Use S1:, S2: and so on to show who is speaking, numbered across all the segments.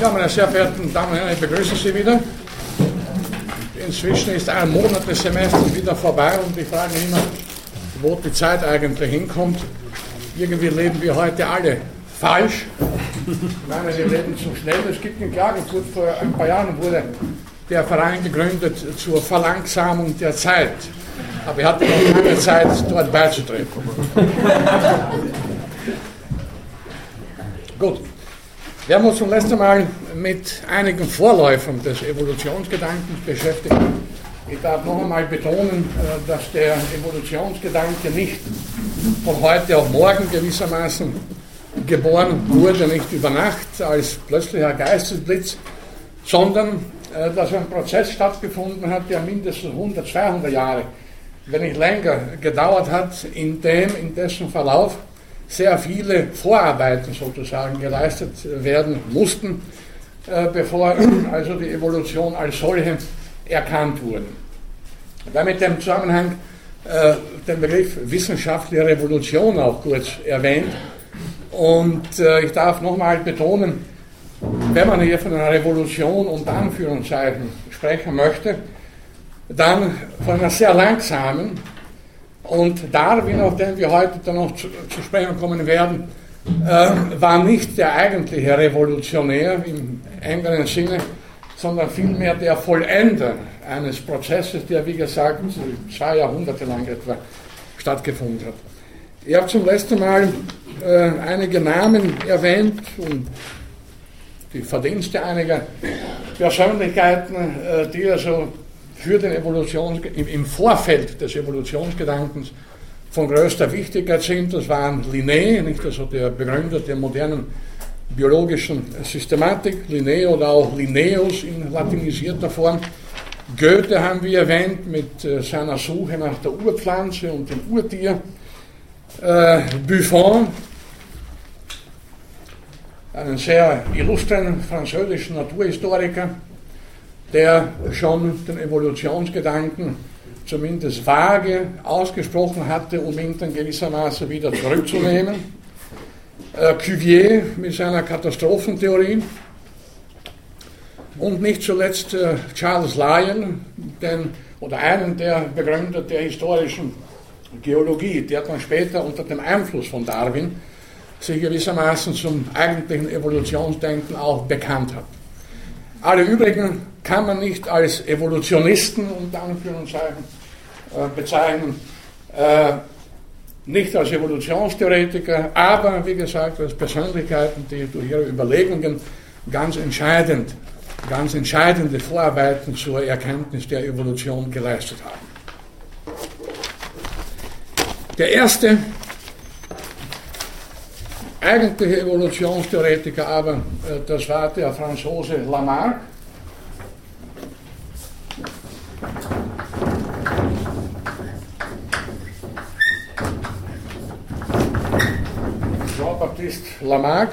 S1: Ja, meine sehr verehrten Damen und Herren, ich begrüße Sie wieder. Inzwischen ist ein Monat des Semesters wieder vorbei und ich frage mich immer, wo die Zeit eigentlich hinkommt. Irgendwie leben wir heute alle falsch. Ich meine, wir leben zu schnell. Es gibt in Klagenfurt vor ein paar Jahren wurde der Verein gegründet zur Verlangsamung der Zeit. Aber ich hatte noch keine Zeit, dort beizutreten. Gut. Wir haben uns zum letzten Mal mit einigen Vorläufern des Evolutionsgedankens beschäftigt. Ich darf noch einmal betonen, äh, dass der Evolutionsgedanke nicht von heute auf morgen gewissermaßen geboren wurde, nicht über Nacht als plötzlicher Geistesblitz, sondern äh, dass ein Prozess stattgefunden hat, der mindestens 100, 200 Jahre, wenn nicht länger, gedauert hat, in dem, in dessen Verlauf sehr viele Vorarbeiten sozusagen geleistet werden mussten, äh, bevor also die Evolution als solche erkannt wurde. Damit im Zusammenhang äh, den Begriff wissenschaftliche Revolution auch kurz erwähnt. Und äh, ich darf nochmal betonen, wenn man hier von einer Revolution unter Anführungszeichen sprechen möchte, dann von einer sehr langsamen, und Darwin, auf den wir heute dann noch zu, zu sprechen kommen werden, äh, war nicht der eigentliche Revolutionär im engeren Sinne, sondern vielmehr der Vollender eines Prozesses, der, wie gesagt, zwei Jahrhunderte lang etwa stattgefunden hat. Ich habe zum letzten Mal äh, einige Namen erwähnt und die Verdienste einiger Persönlichkeiten, äh, die also für den Evolutions, im Vorfeld des Evolutionsgedankens von größter Wichtigkeit sind. Das waren Linné, nicht also der Begründer der modernen biologischen Systematik, Linné oder auch Linnaeus in latinisierter Form. Goethe haben wir erwähnt mit äh, seiner Suche nach der Urpflanze und dem Urtier. Äh, Buffon, einen sehr illustren französischen Naturhistoriker, der schon den Evolutionsgedanken zumindest vage ausgesprochen hatte, um ihn dann gewissermaßen wieder zurückzunehmen. Äh, Cuvier mit seiner Katastrophentheorie und nicht zuletzt äh, Charles Lyon, den, oder einen der Begründer der historischen Geologie, der dann später unter dem Einfluss von Darwin sich gewissermaßen zum eigentlichen Evolutionsdenken auch bekannt hat. Alle übrigen kann man nicht als Evolutionisten unter Anführungszeichen äh, bezeichnen, äh, nicht als Evolutionstheoretiker, aber wie gesagt als Persönlichkeiten, die durch ihre Überlegungen ganz entscheidend, ganz entscheidende Vorarbeiten zur Erkenntnis der Evolution geleistet haben. Der erste eigentliche Evolutionstheoretiker, aber äh, das war der Franzose Lamarck. Jean-Baptiste Lamarck,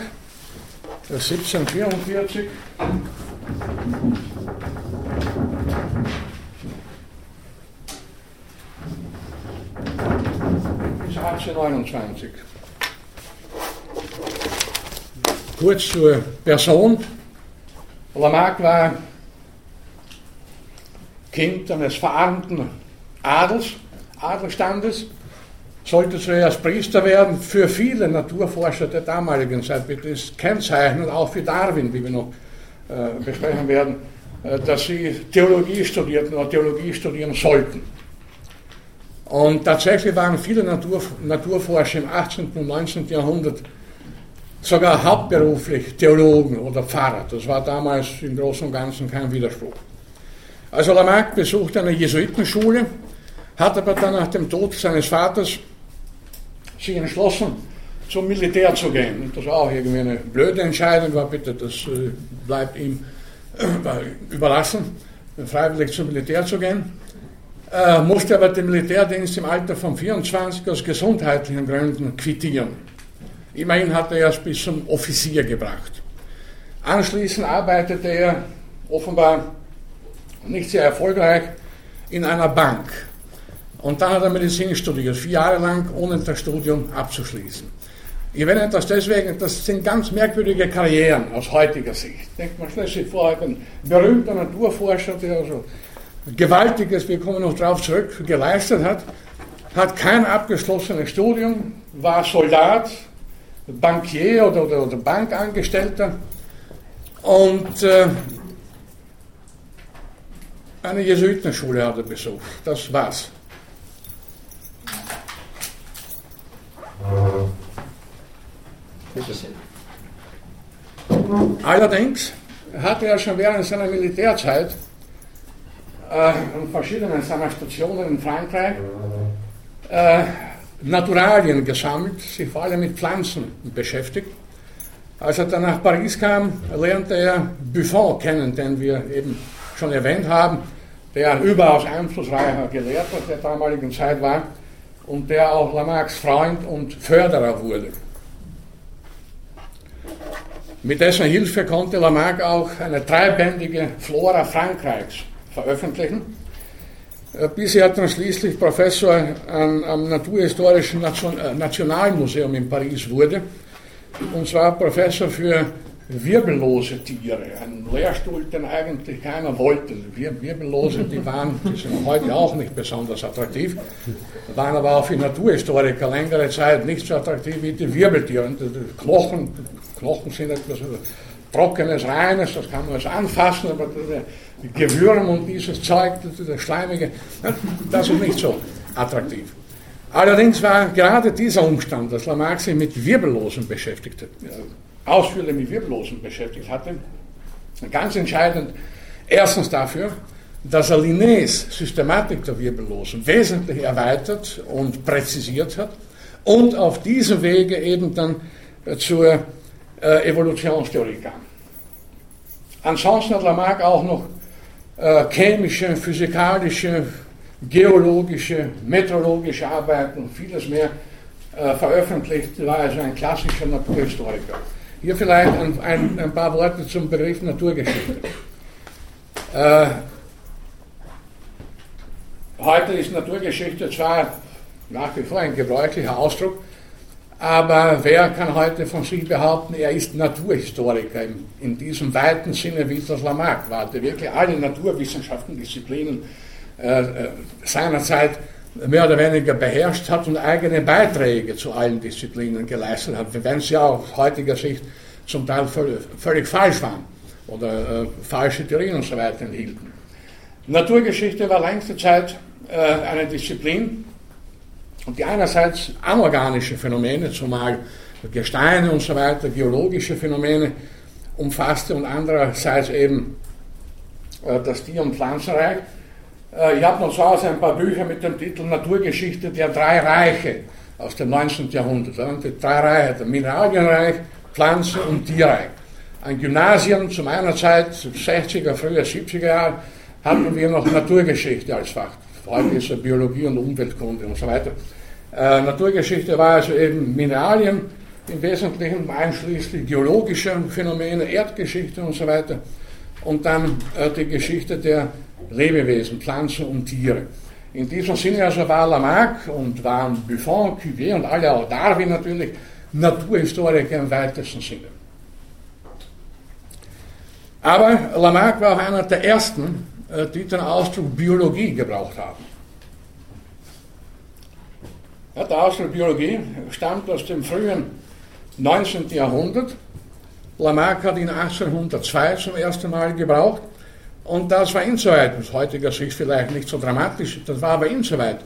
S1: 1744. Bis 1829. Kurz zur Person. Lamarck war Kind eines verarmten Adels, Adelstandes, sollte zuerst Priester werden. Für viele Naturforscher der damaligen Zeit es kennzeichnend, auch für Darwin, wie wir noch äh, besprechen werden, äh, dass sie Theologie studierten oder Theologie studieren sollten. Und tatsächlich waren viele Natur, Naturforscher im 18. und 19. Jahrhundert sogar hauptberuflich Theologen oder Pfarrer. Das war damals im Großen und Ganzen kein Widerspruch. Also Lamarck besuchte eine Jesuitenschule, hat aber dann nach dem Tod seines Vaters sich entschlossen, zum Militär zu gehen. Das war auch irgendwie eine blöde Entscheidung, war bitte, das äh, bleibt ihm äh, überlassen, freiwillig zum Militär zu gehen. Äh, musste aber den Militärdienst im Alter von 24 aus gesundheitlichen Gründen quittieren. Immerhin hat er es bis zum Offizier gebracht. Anschließend arbeitete er offenbar nicht sehr erfolgreich in einer Bank. Und dann hat er Medizin studiert, vier Jahre lang, ohne das Studium abzuschließen. Ich erwähne das deswegen, das sind ganz merkwürdige Karrieren aus heutiger Sicht. Denkt man schließlich vor, ein berühmter Naturforscher, der also Gewaltiges, wir kommen noch darauf zurück, geleistet hat, hat kein abgeschlossenes Studium, war Soldat, Bankier oder, oder, oder Bankangestellter und äh, eine Jesuitenschule hat er besucht. Das war's. Allerdings hatte er schon während seiner Militärzeit äh, an verschiedenen seiner Stationen in Frankreich äh, Naturalien gesammelt, sich vor allem mit Pflanzen beschäftigt. Als er dann nach Paris kam, lernte er Buffon kennen, den wir eben schon erwähnt haben, der ein überaus einflussreicher Gelehrter der damaligen Zeit war und der auch Lamarcks Freund und Förderer wurde. Mit dessen Hilfe konnte Lamarck auch eine dreibändige Flora Frankreichs veröffentlichen. Äh, bis er dann schließlich Professor an, am Naturhistorischen Nation, äh, Nationalmuseum in Paris wurde. Und zwar Professor für wirbellose Tiere. Ein Lehrstuhl, den eigentlich keiner wollte. Wir, wirbellose, die waren, die sind heute auch nicht besonders attraktiv, waren aber auch für Naturhistoriker längere Zeit nicht so attraktiv wie die Wirbeltiere. Und die Knochen, Knochen sind etwas trockenes, reines, das kann man also anfassen, aber Gewürm und dieses Zeug, das Schleimige, das ist nicht so attraktiv. Allerdings war gerade dieser Umstand, dass Lamarck sich mit Wirbellosen beschäftigte, ausführlich mit Wirbellosen beschäftigt hatte, ganz entscheidend erstens dafür, dass er Linnés Systematik der Wirbellosen wesentlich erweitert und präzisiert hat und auf diesem Wege eben dann zur äh, Evolutionstheorie kam. Ansonsten hat Lamarck auch noch äh, chemische, physikalische, geologische, meteorologische Arbeiten und vieles mehr äh, veröffentlicht, war also ein klassischer Naturhistoriker. Hier vielleicht ein, ein, ein paar Worte zum Begriff Naturgeschichte. Äh, heute ist Naturgeschichte zwar nach wie vor ein gebräuchlicher Ausdruck, aber wer kann heute von sich behaupten, er ist Naturhistoriker in, in diesem weiten Sinne, wie das Lamarck war, der wirklich alle Naturwissenschaften, Disziplinen äh, äh, seinerzeit mehr oder weniger beherrscht hat und eigene Beiträge zu allen Disziplinen geleistet hat, wenn sie aus heutiger Sicht zum Teil völlig, völlig falsch waren oder äh, falsche Theorien und so weiter enthielten. Naturgeschichte war längste Zeit äh, eine Disziplin, und die einerseits anorganische Phänomene, zumal Gesteine und so weiter, geologische Phänomene umfasste und andererseits eben äh, das Tier- und Pflanzenreich. Äh, ich habe noch zu Hause ein paar Bücher mit dem Titel Naturgeschichte der drei Reiche aus dem 19. Jahrhundert. Die drei Reiche, der Mineralienreich, Pflanzen- und Tierreich. An Gymnasien zu meiner Zeit, 60er, früher 70er Jahre, hatten wir noch Naturgeschichte als Fach. Heute ist es Biologie und Umweltkunde und so weiter. Äh, Naturgeschichte war also eben Mineralien, im Wesentlichen einschließlich geologische Phänomene, Erdgeschichte und so weiter. Und dann äh, die Geschichte der Lebewesen, Pflanzen und Tiere. In diesem Sinne also war Lamarck und waren Buffon, Cuvier und alle, auch Darwin natürlich, Naturhistoriker im weitesten Sinne. Aber Lamarck war auch einer der ersten, die den Ausdruck Biologie gebraucht haben. Ja, der Ausdruck Biologie stammt aus dem frühen 19. Jahrhundert. Lamarck hat ihn 1802 zum ersten Mal gebraucht. Und das war insoweit, aus heutiger Sicht vielleicht nicht so dramatisch, das war aber insoweit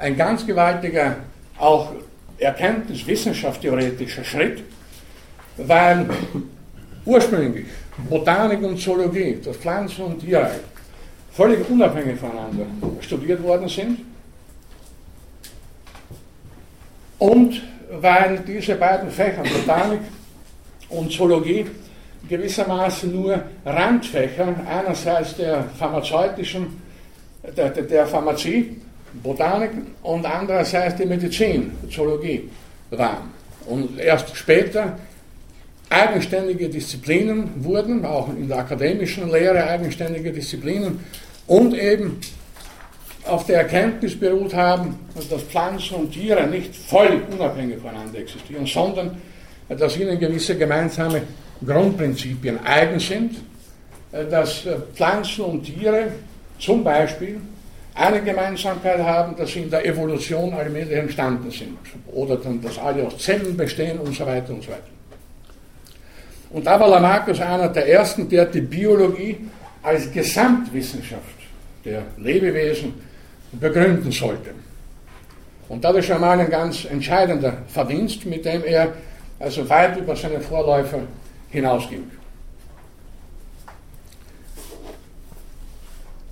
S1: ein ganz gewaltiger, auch Erkenntnis, wissenschaftstheoretischer Schritt, weil ursprünglich Botanik und Zoologie, das Pflanzen- und Tierreich, völlig unabhängig voneinander studiert worden sind und weil diese beiden Fächer, Botanik und Zoologie, gewissermaßen nur Randfächer einerseits der pharmazeutischen, der, der Pharmazie, Botanik und andererseits die Medizin, Zoologie waren. Und erst später eigenständige Disziplinen wurden, auch in der akademischen Lehre eigenständige Disziplinen und eben auf der Erkenntnis beruht haben, dass Pflanzen und Tiere nicht völlig unabhängig voneinander existieren, sondern dass ihnen gewisse gemeinsame Grundprinzipien eigen sind, dass Pflanzen und Tiere zum Beispiel eine Gemeinsamkeit haben, dass sie in der Evolution allmählich entstanden sind. Oder dann, dass alle aus Zellen bestehen und so weiter und so weiter. Und da war Lamarcus einer der ersten, der die Biologie als Gesamtwissenschaft der Lebewesen begründen sollte. Und das ist schon mal ein ganz entscheidender Verdienst, mit dem er also weit über seine Vorläufer hinausging.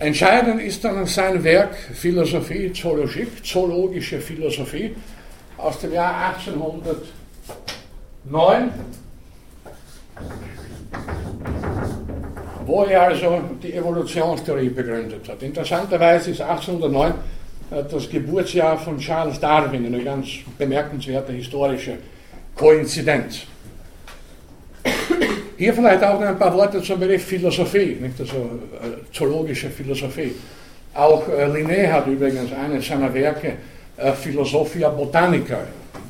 S1: Entscheidend ist dann sein Werk Philosophie Zoologique, zoologische Philosophie aus dem Jahr 1809, wo er also die Evolutionstheorie begründet hat. Interessanterweise ist 1809 äh, das Geburtsjahr von Charles Darwin, eine ganz bemerkenswerte historische Koinzidenz. Hier vielleicht auch noch ein paar Worte zum Begriff Philosophie, nicht? also äh, zoologische Philosophie. Auch äh, Linné hat übrigens eines seiner Werke äh, Philosophia Botanica,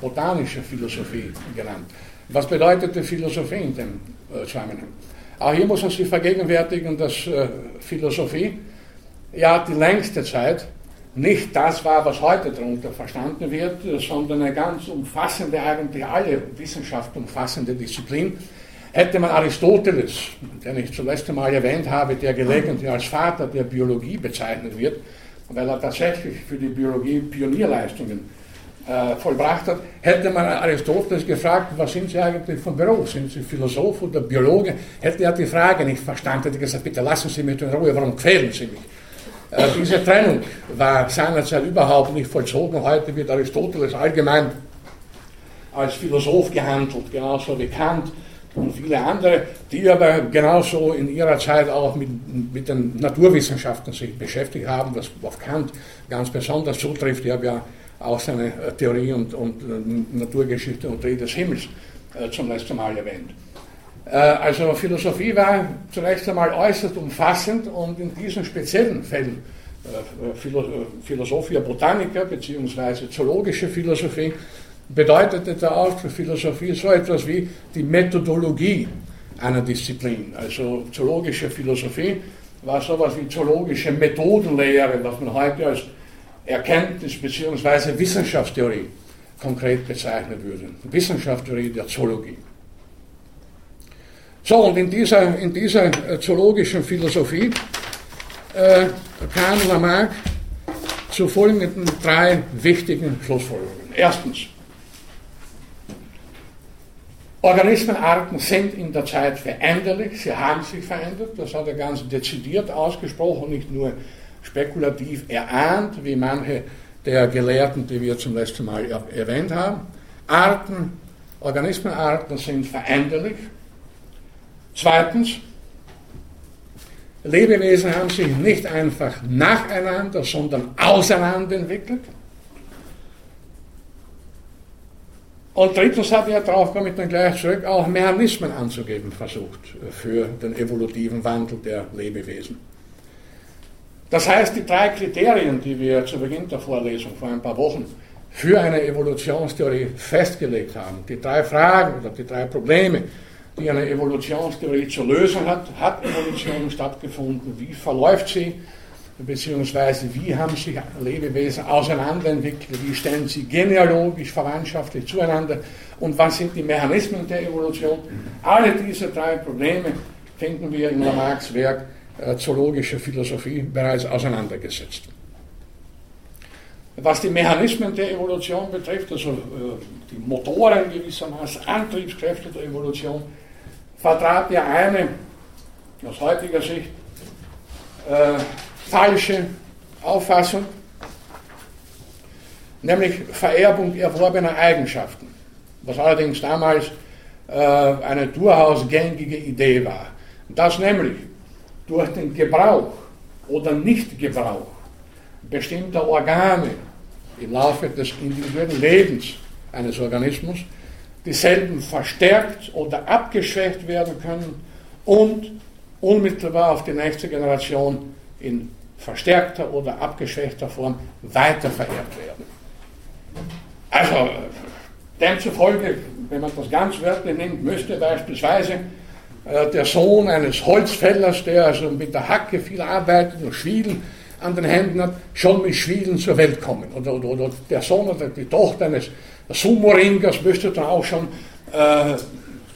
S1: botanische Philosophie genannt. Was bedeutet die Philosophie in dem äh, Zusammenhang? Auch hier muss man sich vergegenwärtigen, dass äh, Philosophie ja die längste Zeit nicht das war, was heute darunter verstanden wird, sondern eine ganz umfassende, eigentlich alle Wissenschaften umfassende Disziplin, Hätte man Aristoteles, den ich zuletzt einmal erwähnt habe, der gelegentlich als Vater der Biologie bezeichnet wird, weil er tatsächlich für die Biologie Pionierleistungen äh, vollbracht hat, hätte man Aristoteles gefragt, was sind Sie eigentlich von Beruf? Sind Sie Philosoph oder Biologe? Hätte er die Frage nicht verstanden, hätte gesagt, bitte lassen Sie mich in Ruhe, warum quälen Sie mich? Äh, diese Trennung war seinerzeit überhaupt nicht vollzogen. Heute wird Aristoteles allgemein als Philosoph gehandelt, genauso wie Kant und viele andere, die aber genauso in ihrer Zeit auch mit, mit den Naturwissenschaften sich beschäftigt haben, was auf Kant ganz besonders zutrifft. Ich habe ja auch seine äh, Theorie und, und äh, Naturgeschichte und Dreh des Himmels äh, zum letzten Mal erwähnt. Äh, also Philosophie war zunächst einmal äußerst umfassend und in diesen speziellen Fällen Philo Philosophia Botanica bzw. zoologische Philosophie bedeutete der auch für Philosophie so etwas wie die Methodologie einer Disziplin. Also zoologische Philosophie war so etwas wie zoologische Methodenlehre, was man heute als Erkenntnis bzw. Wissenschaftstheorie konkret bezeichnen würde. Wissenschaftstheorie der Zoologie. So, und in dieser, in dieser äh, zoologischen Philosophie äh, kam Lamarck zu folgenden drei wichtigen Schlussfolgerungen. Erstens, Organismenarten sind in der Zeit veränderlich, sie haben sich verändert, das hat er ganz dezidiert ausgesprochen, nicht nur spekulativ erahnt, wie manche der Gelehrten, die wir zum letzten Mal erwähnt haben. Arten, Organismenarten sind veränderlich. Zweitens, Lebewesen haben sich nicht einfach nacheinander, sondern auseinander entwickelt. Und drittens hat er darauf, komme ich dann gleich zurück, auch Mechanismen anzugeben versucht für den evolutiven Wandel der Lebewesen. Das heißt, die drei Kriterien, die wir zu Beginn der Vorlesung vor ein paar Wochen für eine Evolutionstheorie festgelegt haben, die drei Fragen oder die drei Probleme, die eine Evolutionstheorie zu lösen hat, hat Evolution stattgefunden, wie verläuft sie, beziehungsweise wie haben sich Lebewesen auseinanderentwickelt, wie stellen sie genealogisch, verwandtschaftlich zueinander? Und was sind die Mechanismen der Evolution. Alle diese drei Probleme finden wir in Lamarcks Werk Zoologische Philosophie bereits auseinandergesetzt. Was die Mechanismen der Evolution betrifft, also äh, die Motoren gewissermaßen, Antriebskräfte der Evolution, vertrat er eine aus heutiger Sicht äh, falsche Auffassung, nämlich Vererbung erworbener Eigenschaften, was allerdings damals äh, eine durchaus gängige Idee war. Das nämlich durch den Gebrauch oder Nichtgebrauch bestimmter Organe im Laufe des individuellen Lebens eines Organismus dieselben verstärkt oder abgeschwächt werden können und unmittelbar auf die nächste Generation in verstärkter oder abgeschwächter Form weitervererbt werden. Also demzufolge, wenn man das ganz wörtlich nimmt, müsste beispielsweise äh, der Sohn eines Holzfällers, der also mit der Hacke viel arbeitet und Schwielen an den Händen hat, schon mit Schwielen zur Welt kommen. Oder, oder, oder der Sohn oder die Tochter eines Sumo-Ringers müsste dann auch schon, äh,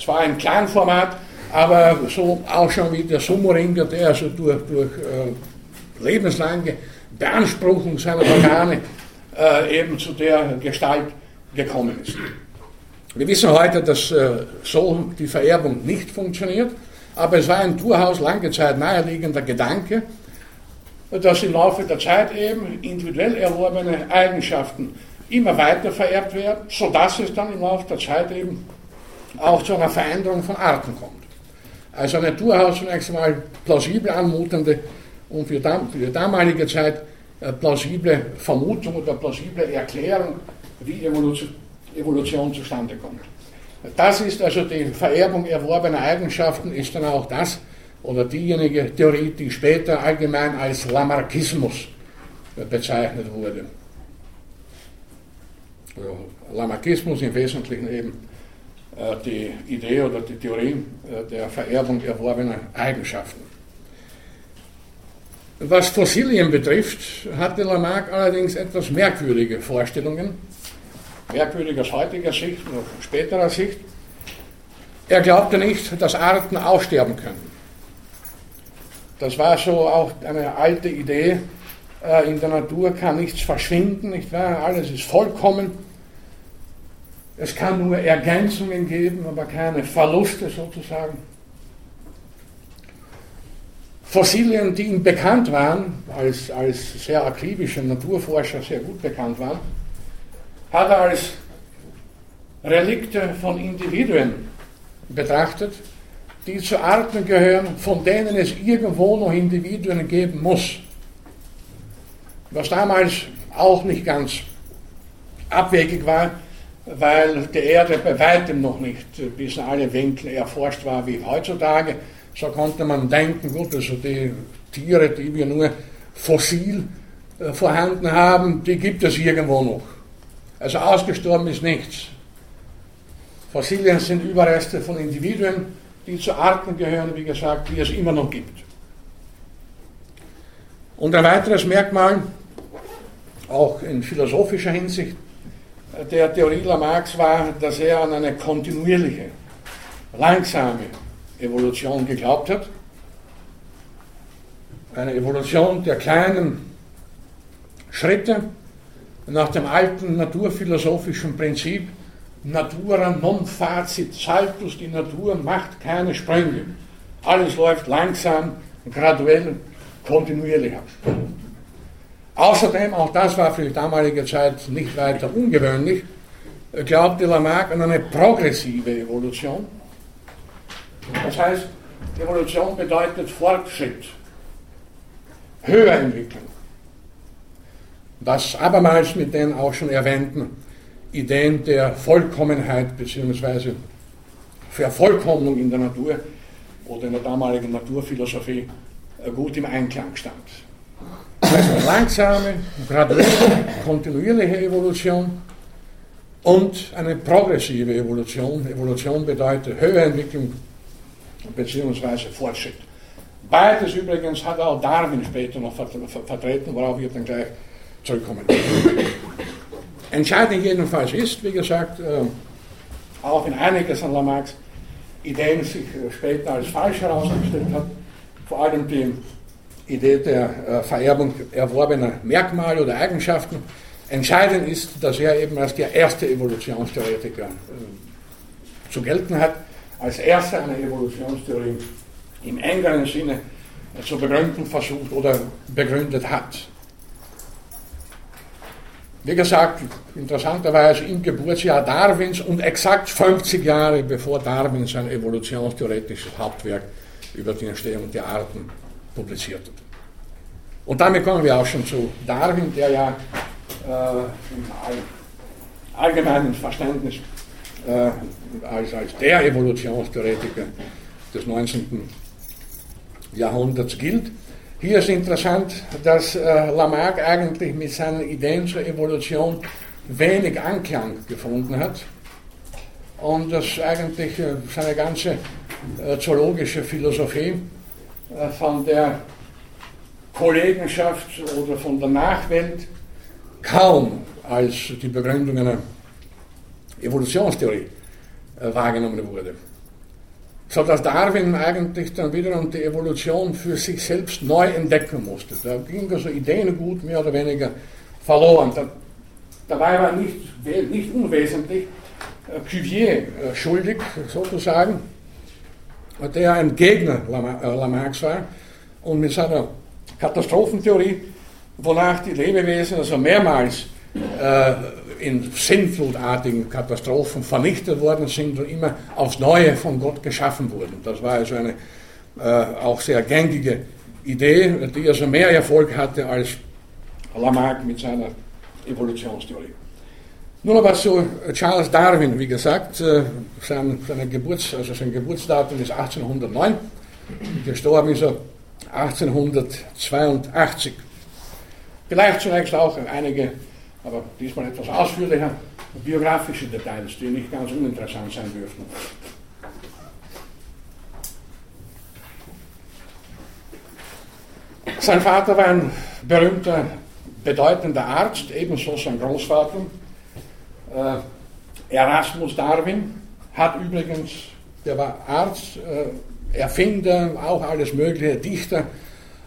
S1: zwar im Kleinformat, aber so auch schon wie der Sumo-Ringer, der also durch, durch äh, lebenslange Beanspruchung seiner Organe äh, eben zu der Gestalt gekommen ist. Wir wissen heute, dass äh, so die Vererbung nicht funktioniert, aber es war ein durchaus lange Zeit naheliegender Gedanke, dass im Laufe der Zeit eben individuell erworbene Eigenschaften immer weiter vererbt werden, sodass es dann im Laufe der Zeit eben auch zu einer Veränderung von Arten kommt. Also eine durchaus zunächst einmal plausibel anmutende und für, die damalige Zeit äh, plausible Vermutung oder plausible Erklärung, wie Evolution, Evolution zustande kommt. Das ist also die Vererbung erworbener Eigenschaften, ist dann auch das oder diejenige Theorie, die später allgemein als Lamarckismus bezeichnet wurde. Lamarckismus im Wesentlichen eben äh, die Idee oder die Theorie äh, der Vererbung erworbener Eigenschaften. Was Fossilien betrifft, hatte Lamarck allerdings etwas merkwürdige Vorstellungen merkwürdig aus heutiger Sicht oder späterer Sicht. Er glaubte nicht, dass Arten aussterben können. Das war so auch eine alte Idee. Äh, in der Natur kann nichts verschwinden, nicht wahr? Alles ist vollkommen. Es kann nur Ergänzungen geben, aber keine Verluste sozusagen. Fossilien, die ihm bekannt waren, als, als sehr akribischer Naturforscher sehr gut bekannt waren, hat er als Relikte von Individuen betrachtet, die zu Arten gehören, von denen es irgendwo noch Individuen geben muss. Was damals auch nicht ganz abwegig war, weil die Erde bei weitem noch nicht bis in alle Winkel erforscht war wie heutzutage. So konnte man denken, gut, also die Tiere, die wir nur fossil äh, vorhanden haben, die gibt es irgendwo noch. Also ausgestorben ist nichts. Fossilien sind Überreste von Individuen, die zu Arten gehören, wie gesagt, die es immer noch gibt. Und ein weiteres Merkmal, auch in philosophischer Hinsicht, der Theorie Lamarcks war, dass er an eine kontinuierliche, langsame Evolution geglaubt hat. Eine Evolution der kleinen Schritte, nach dem alten naturphilosophischen Prinzip, Natura non facit saltus, die Natur macht keine Sprünge. Alles läuft langsam, graduell, kontinuierlich ab. Außerdem, auch das war für die damalige Zeit nicht weiter ungewöhnlich, glaubte Lamarck an eine progressive Evolution. Das heißt, Evolution bedeutet Fortschritt, Höherentwicklung was abermals mit den auch schon erwähnten Ideen der Vollkommenheit bzw. Vervollkommnung in der Natur oder in der damaligen Naturphilosophie äh, gut im Einklang stand. Also langsame, graduelle, kontinuierliche Evolution und eine progressive Evolution. Evolution bedeutet Höherentwicklung bzw. Fortschritt. Beides übrigens hat auch Darwin später noch vertreten, worauf wir dann gleich zurückkommen. Entscheidend jedenfalls ist, wie gesagt, äh, auch wenn einiges an Lamarcks Ideen sich äh, später als falsch herausgestellt hat, vor allem die Idee der äh, Vererbung erworbener Merkmale oder Eigenschaften, entscheidend ist, dass er eben als der erste Evolutionstheoretiker zu gelten hat, als erster eine Evolutionstheorie im engeren Sinne zu begründen versucht oder begründet hat. Wie gesagt, interessanterweise im Geburtsjahr Darwins und exakt 50 Jahre bevor Darwin sein evolutionstheoretisches Hauptwerk über die Entstehung der Arten publiziert hat. Und damit kommen wir auch schon zu Darwin, der ja äh, im allgemeinen Verständnis äh, als, als der Evolutionstheoretiker des 19. Jahrhunderts gilt. Hier ist interessant, dass äh, Lamarck eigentlich mit seinen Ideen zur Evolution wenig Anklang gefunden hat und dass eigentlich äh, seine ganze äh, zoologische Philosophie von der Kollegenschaft oder von der Nachwelt kaum als die Begründung einer Evolutionstheorie wahrgenommen wurde. So dass Darwin eigentlich dann wiederum die Evolution für sich selbst neu entdecken musste. Da ging also Ideengut mehr oder weniger verloren. Da, dabei war nicht, nicht unwesentlich äh, Cuvier äh, schuldig, sozusagen, der ein Gegner Lamarcks war und mit seiner Katastrophentheorie, wonach die Lebewesen also mehrmals äh, in sinnflutartigen Katastrophen vernichtet worden sind und immer aufs Neue von Gott geschaffen wurden. Das war also eine äh, auch sehr gängige Idee, die also mehr Erfolg hatte als Lamarck mit seiner Evolutionstheorie. Nun aber zu Charles Darwin, wie gesagt, äh, sein, seine Geburts-, also sein Geburtsdatum ist 1809, gestorben ist er 1882. Vielleicht zunächst auch einige aber diesmal etwas ausführlicher, biografische Details, die nicht ganz uninteressant sein dürften. Sein Vater war ein berühmter, bedeutender Arzt, ebenso sein Großvater. Äh, Erasmus Darwin hat übrigens, der war Arzt, äh, Erfinder, auch alles Mögliche, Dichter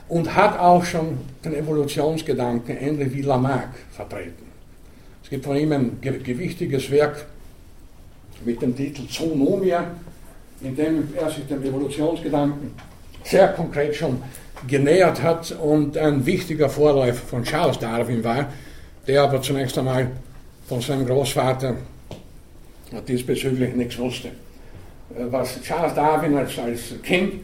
S1: und hat auch schon den Evolutionsgedanken ähnlich wie Lamarck vertreten. Es gibt von ihm ein gewichtiges Werk mit dem Titel Zoonomia, in dem er sich dem Evolutionsgedanken sehr konkret schon genähert hat und ein wichtiger Vorläufer von Charles Darwin war, der aber zunächst einmal von seinem Großvater diesbezüglich nichts wusste. Was Charles Darwin als, als Kind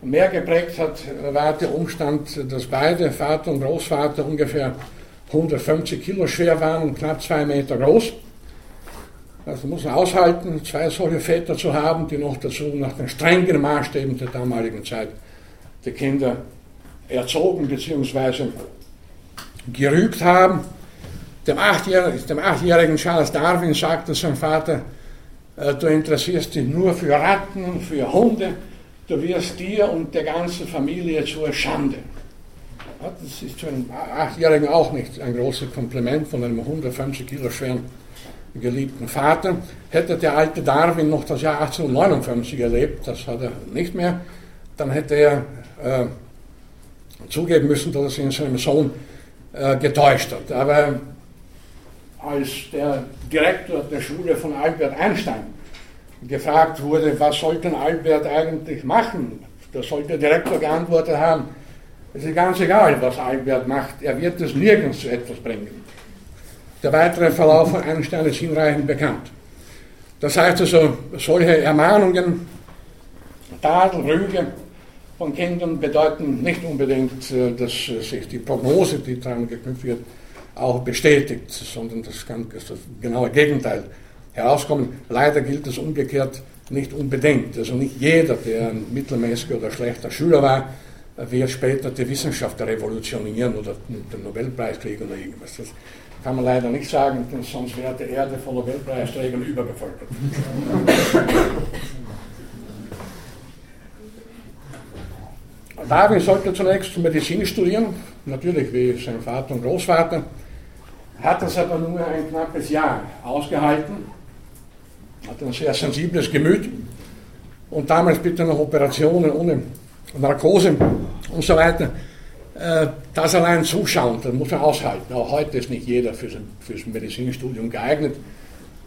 S1: mehr geprägt hat, war der Umstand, dass beide, Vater und Großvater, ungefähr 150 Kilo schwer waren und knapp zwei Meter groß. Also muss man aushalten, zwei solche Väter zu haben, die noch dazu nach den strengen Maßstäben der damaligen Zeit die Kinder erzogen bzw. gerügt haben. Dem achtjährigen, dem achtjährigen Charles Darwin sagte sein Vater, äh, du interessierst dich nur für Ratten, für Hunde, du wirst dir und der ganzen Familie zur Schande. Das ist für einen Achtjährigen auch nicht ein großes Kompliment von einem 150 Kilo schweren geliebten Vater. Hätte der alte Darwin noch das Jahr 1859 erlebt, das hat er nicht mehr, dann hätte er äh, zugeben müssen, dass er sich in seinem Sohn äh, getäuscht hat. Aber als der Direktor der Schule von Albert Einstein gefragt wurde, was sollte Albert eigentlich machen, da sollte der Direktor geantwortet haben, es ist ganz egal, was Albert macht, er wird es nirgends zu etwas bringen. Der weitere Verlauf von Einstein ist hinreichend bekannt. Das heißt also, solche Ermahnungen, Tadel, Rüge von Kindern bedeuten nicht unbedingt, äh, dass sich die Prognose, die daran geknüpft wird, auch bestätigt, sondern das kann das genaue Gegenteil herauskommen. Leider gilt es umgekehrt nicht unbedingt. Also nicht jeder, der ein mittelmäßiger oder schlechter Schüler war, wird später die Wissenschaft revolutionieren oder den Nobelpreis kriegen oder irgendwas. Das kann man leider nicht sagen, denn sonst wäre die Erde von Nobelpreisträgern überbevölkert. Darwin sollte zunächst Medizin studieren, natürlich wie sein Vater und Großvater, hat das aber nur ein knappes Jahr ausgehalten, hat ein sehr sensibles Gemüt und damals bitte noch Operationen ohne Narkose und so weiter. Äh, das allein zuschauen, das muss man aushalten. Auch heute ist nicht jeder für das Medizinstudium geeignet.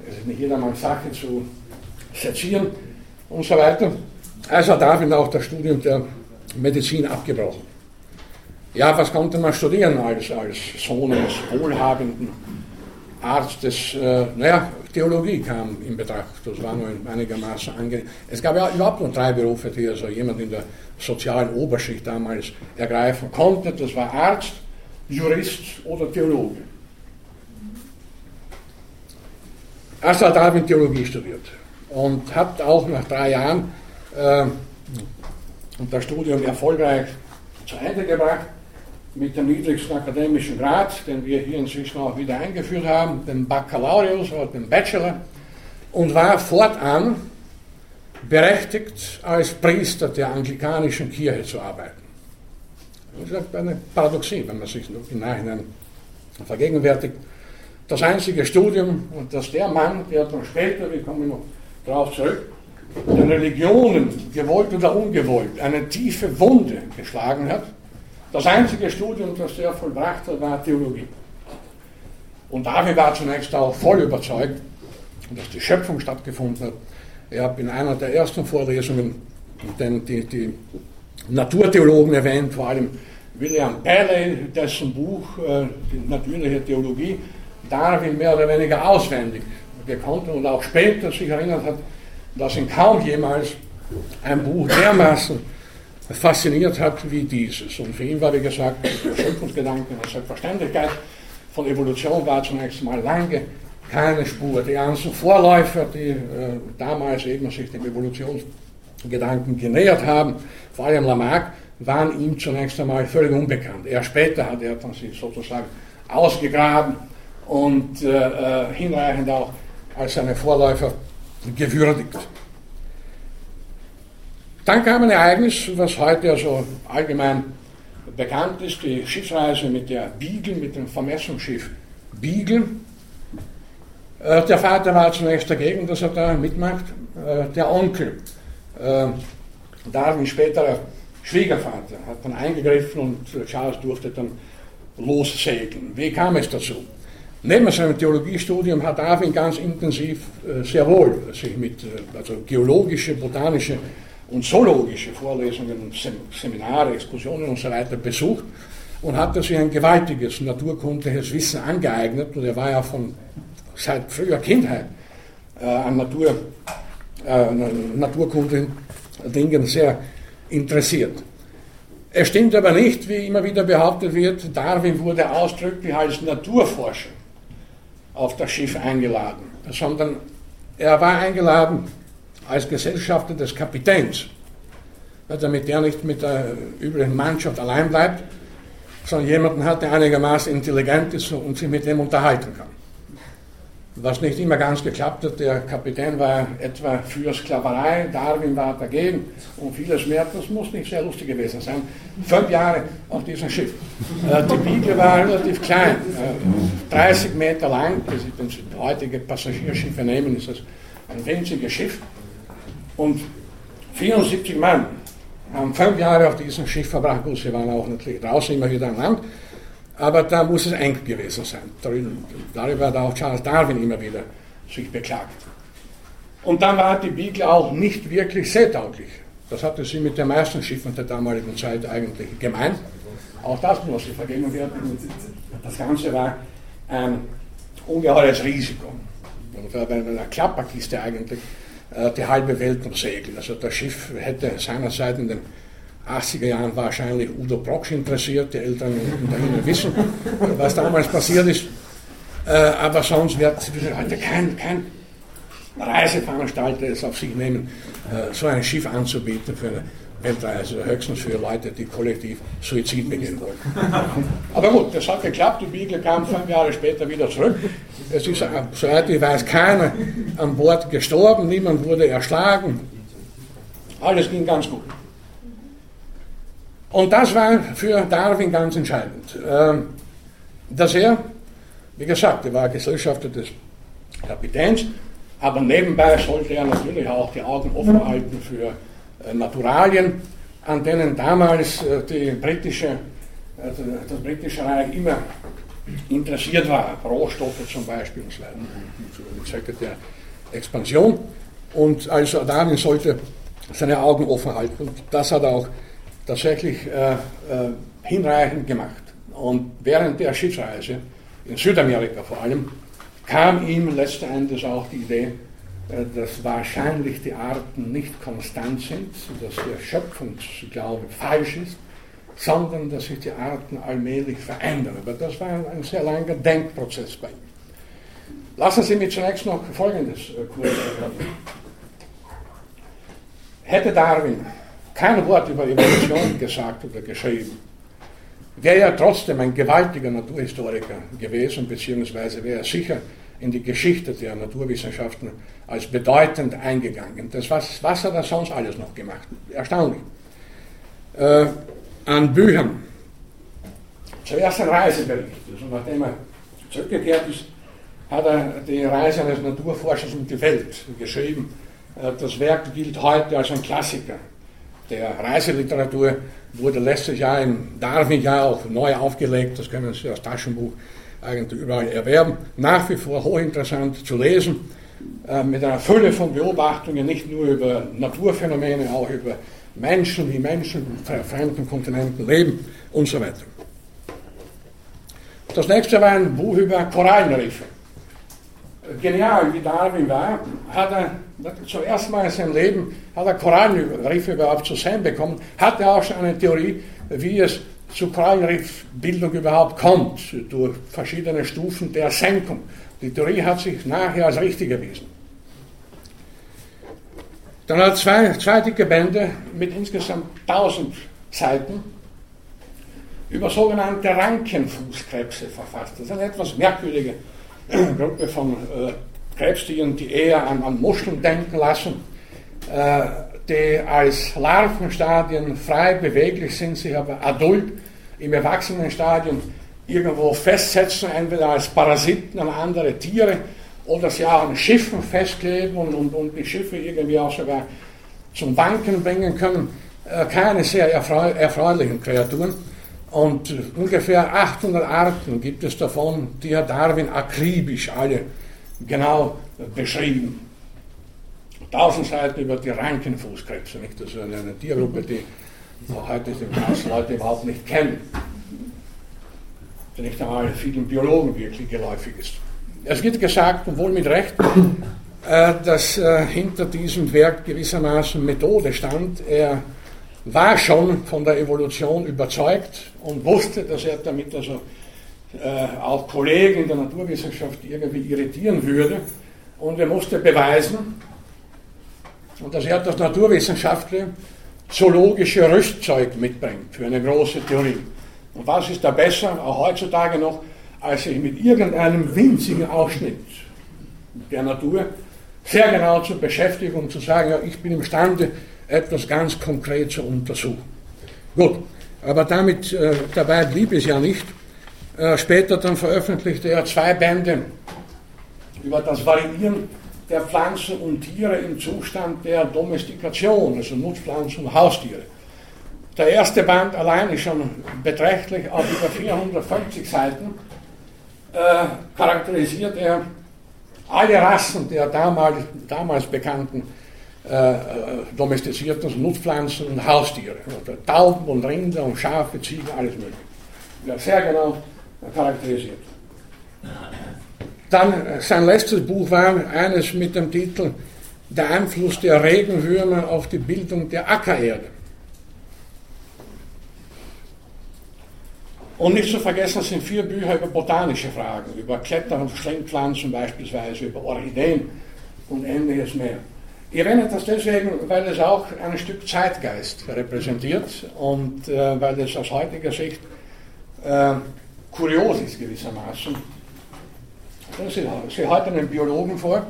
S1: Es ist nicht jedermanns Sache zu sezieren und so weiter. Also hat Darwin auch das Studium der Medizin abgebrochen. Ja, was konnte man studieren als, als Sohn eines wohlhabenden Arztes? Äh, naja, Theologie kam in Betracht. Das war nur einigermaßen angenehm. Es gab ja überhaupt nur drei Berufe, die also jemand in der sozialen Oberschicht damals ergreifen konnte. Das war Arzt, Jurist oder Theologe. Erst hat Darwin Theologie studiert und hat auch nach drei Jahren äh, das Studium erfolgreich zu Ende gebracht mit dem niedrigsten akademischen Grad, den wir hier inzwischen auch wieder eingeführt haben, den Baccalaureus oder den Bachelor, und war fortan berechtigt, als Priester der anglikanischen Kirche zu arbeiten. Das ist eine Paradoxie, wenn man sich im Nachhinein vergegenwärtigt. Das einzige Studium, das der Mann, der dann später, wir kommen noch darauf zurück, den Religionen, gewollt oder ungewollt, eine tiefe Wunde geschlagen hat, das einzige Studium, das er vollbracht hat, war Theologie. Und David war zunächst auch voll überzeugt, dass die Schöpfung stattgefunden hat. Er hat in einer der ersten Vorlesungen den, die, die Naturtheologen erwähnt, vor allem William Paley, dessen Buch äh, Die natürliche Theologie Darwin mehr oder weniger auswendig gekonnt und auch später sich erinnert hat, dass ihn kaum jemals ein Buch dermaßen fasziniert hat wie dieses. Und für ihn war, wie gesagt, der Schöpfungsgedanke eine Selbstverständlichkeit. Von Evolution war zunächst mal lange keine Spur. Die ganzen Vorläufer, die äh, damals eben sich dem Evolutionsgedanken genähert haben, vor allem Lamarck, waren ihm zunächst einmal völlig unbekannt. Erst später hat er dann sich sozusagen ausgegraben und äh, äh hinreichend auch als seine Vorläufer gewürdigt. Dann kam ein Ereignis, was heute also allgemein bekannt ist, die Schiffsreise mit der Beagle, mit dem Vermessungsschiff Beagle. Äh, der Vater war zunächst dagegen, dass er da mitmacht. Äh, der Onkel, äh, Darwin späterer Schwiegervater, hat dann eingegriffen und Charles durfte dann lossegeln. Wie kam es dazu? Neben seinem Theologiestudium hat Darwin ganz intensiv sehr wohl sich mit also geologische, botanische und zoologische Vorlesungen, Seminare, Exkursionen und so weiter besucht und hatte sich ein gewaltiges naturkundliches Wissen angeeignet und er war ja von seit früher Kindheit äh, an Natur, äh, naturkundlichen Dingen sehr interessiert. Es stimmt aber nicht, wie immer wieder behauptet wird, Darwin wurde ausdrücklich als Naturforscher auf das Schiff eingeladen, sondern er war eingeladen als Gesellschafter des Kapitäns, damit er nicht mit der übrigen Mannschaft allein bleibt, sondern jemanden hat, der einigermaßen intelligent ist und sich mit dem unterhalten kann. Was nicht immer ganz geklappt hat, der Kapitän war etwa für Sklaverei, Darwin war dagegen und vieles mehr. Das muss nicht sehr lustig gewesen sein. Fünf Jahre auf diesem Schiff. Äh, die Bibel war relativ klein, 30 äh, Meter lang. Wenn Sie heutige Passagierschiffe nehmen, ist das ein winziges Schiff. Und 74 Mann haben fünf Jahre auf diesem Schiff verbracht. Gut, sie waren auch natürlich draußen immer wieder an Land. Aber da muss es eng gewesen sein. Darüber hat auch Charles Darwin immer wieder sich beklagt. Und dann war die Beagle auch nicht wirklich seetauglich. Das hatte sie mit den meisten Schiffen der damaligen Zeit eigentlich gemeint. Auch das muss sie vergegenwärtigen. Das Ganze war ein ungeheures Risiko. Und bei einer Klapperkiste eigentlich äh, die halbe Welt umsegeln. Also das Schiff hätte seinerzeit in den 80er Jahren wahrscheinlich Udo Brocksch interessiert, die Eltern unter Ihnen wissen, was damals passiert ist. Äh, aber sonst wird heute kein, kein Reiseveranstalter es auf sich nehmen, äh, so ein Schiff anzubieten für eine Weltreise, höchstens für Leute, die kollektiv Suizid begehen wollen. Aber gut, das hat geklappt, die Beagle kam fünf Jahre später wieder zurück. Es ist, soweit ich weiß, keiner an Bord gestorben, niemand wurde erschlagen. Alles ging ganz gut. Und das war für Darwin ganz entscheidend. Ähm, dass er, wie gesagt, er war Gesellschafter des Kapitäns, aber nebenbei sollte er natürlich auch die Augen offen halten für äh, Naturalien, an denen damals äh, britische, äh, das britische Reich immer interessiert war. Rohstoffe zum Beispiel und so weiter. Der Expansion. Und also Darwin sollte seine Augen offen halten. Und das hat er auch tatsächlich äh, äh, hinreichend gemacht. Und während der Schiffsreise, in Südamerika vor allem, kam ihm letzten Endes auch die Idee, äh, dass wahrscheinlich die Arten nicht konstant sind, dass der Schöpfungsglaube falsch ist, sondern dass sich die Arten allmählich verändern. Aber das war ein sehr langer Denkprozess bei ihm. Lassen Sie mich zunächst noch Folgendes äh, kurz erklären. Hätte Darwin kein Wort über Evolution gesagt oder geschrieben. Wäre er trotzdem ein gewaltiger Naturhistoriker gewesen, beziehungsweise wäre er sicher in die Geschichte der Naturwissenschaften als bedeutend eingegangen. Das, was, was hat er sonst alles noch gemacht? Erstaunlich. Äh, an Büchern. Zuerst ein Reisebericht. Also nachdem er zurückgekehrt ist, hat er die Reise eines Naturforschers um die Welt geschrieben. Äh, das Werk gilt heute als ein Klassiker der Reiseliteratur, wurde letztes Jahr im Darwin-Jahr auch neu aufgelegt. Das können Sie als Taschenbuch eigentlich überall erwerben. Nach wie vor hochinteressant zu lesen, äh, mit einer Fülle von Beobachtungen, nicht nur über Naturphänomene, auch über Menschen, wie Menschen in fremden Kontinenten leben und so weiter. Das nächste war ein Buch über Korallenriffe. Genial, wie Darwin war, hat er zuerst mal in seinem Leben hat er Korallenriffe überhaupt zu sehen bekommen, hat er auch schon eine Theorie, wie es zu Korallenriffbildung überhaupt kommt, durch verschiedene Stufen der Senkung. Die Theorie hat sich nachher als richtig erwiesen. Dann hat er zwei, zwei dicke Bände mit insgesamt 1000 Seiten über sogenannte Rankenfußkrebse verfasst. Das ist eine etwas merkwürdige Gruppe von äh, Krebstieren, die eher an, an Muscheln denken lassen, äh, die als Larvenstadien frei beweglich sind, sich aber adult im Erwachsenenstadium irgendwo festsetzen, entweder als Parasiten an andere Tiere oder sie auch an Schiffen festkleben und, und, und die Schiffe irgendwie auch sogar zum Wanken bringen können. Äh, keine sehr erfreu erfreulichen Kreaturen. Und ungefähr 800 Arten gibt es davon, die hat Darwin akribisch alle genau beschrieben. 1000 Seiten über die Rankenfußkrebse, nicht? Das ist eine, Tiergruppe, die heute die meisten Leute überhaupt nicht kennen. Die nicht einmal vielen Biologen wirklich geläufig ist. Es wird gesagt, und wohl mit Recht, äh, dass äh, hinter diesem Werk gewissermaßen Methode stand. Er war schon von der Evolution überzeugt und wusste, dass er damit also äh, auch Kollegen in der Naturwissenschaft irgendwie irritieren würde. Und er musste beweisen, und dass er das naturwissenschaftliche zoologische Rüstzeug mitbringt für eine große Theorie. Und was ist da besser, auch heutzutage noch, als sich mit irgendeinem winzigen Ausschnitt der Natur sehr genau zu beschäftigen und zu sagen, ja, ich bin imstande, etwas ganz konkret zu untersuchen. Gut, aber damit, äh, dabei blieb es ja nicht. Äh, später dann veröffentlichte er zwei Bände über das Variieren der Pflanzen und Tiere im Zustand der Domestikation, also Nutzpflanzen und Haustiere. Der erste Band allein ist schon beträchtlich, auf über 450 Seiten äh, charakterisiert er alle Rassen der damals, damals bekannten äh, äh domestizierten also Nutzpflanzen und Haustiere. Also Tauben und Rinder und Schafe, Ziegen, alles mögliche. Sehr genau charakterisiert. Dann äh, sein letztes Buch war eines mit dem Titel Der Einfluss der Regenwürmer auf die Bildung der Ackererde. Und nicht zu vergessen sind vier Bücher über botanische Fragen, über Kletter- und Schlingpflanzen beispielsweise, über Orchideen und ähnliches mehr. Ich erwähne das deswegen, weil es auch ein Stück Zeitgeist repräsentiert und äh, weil es aus heutiger Sicht äh, kurios ist gewissermaßen. Ich sehe heute einen Biologen vor,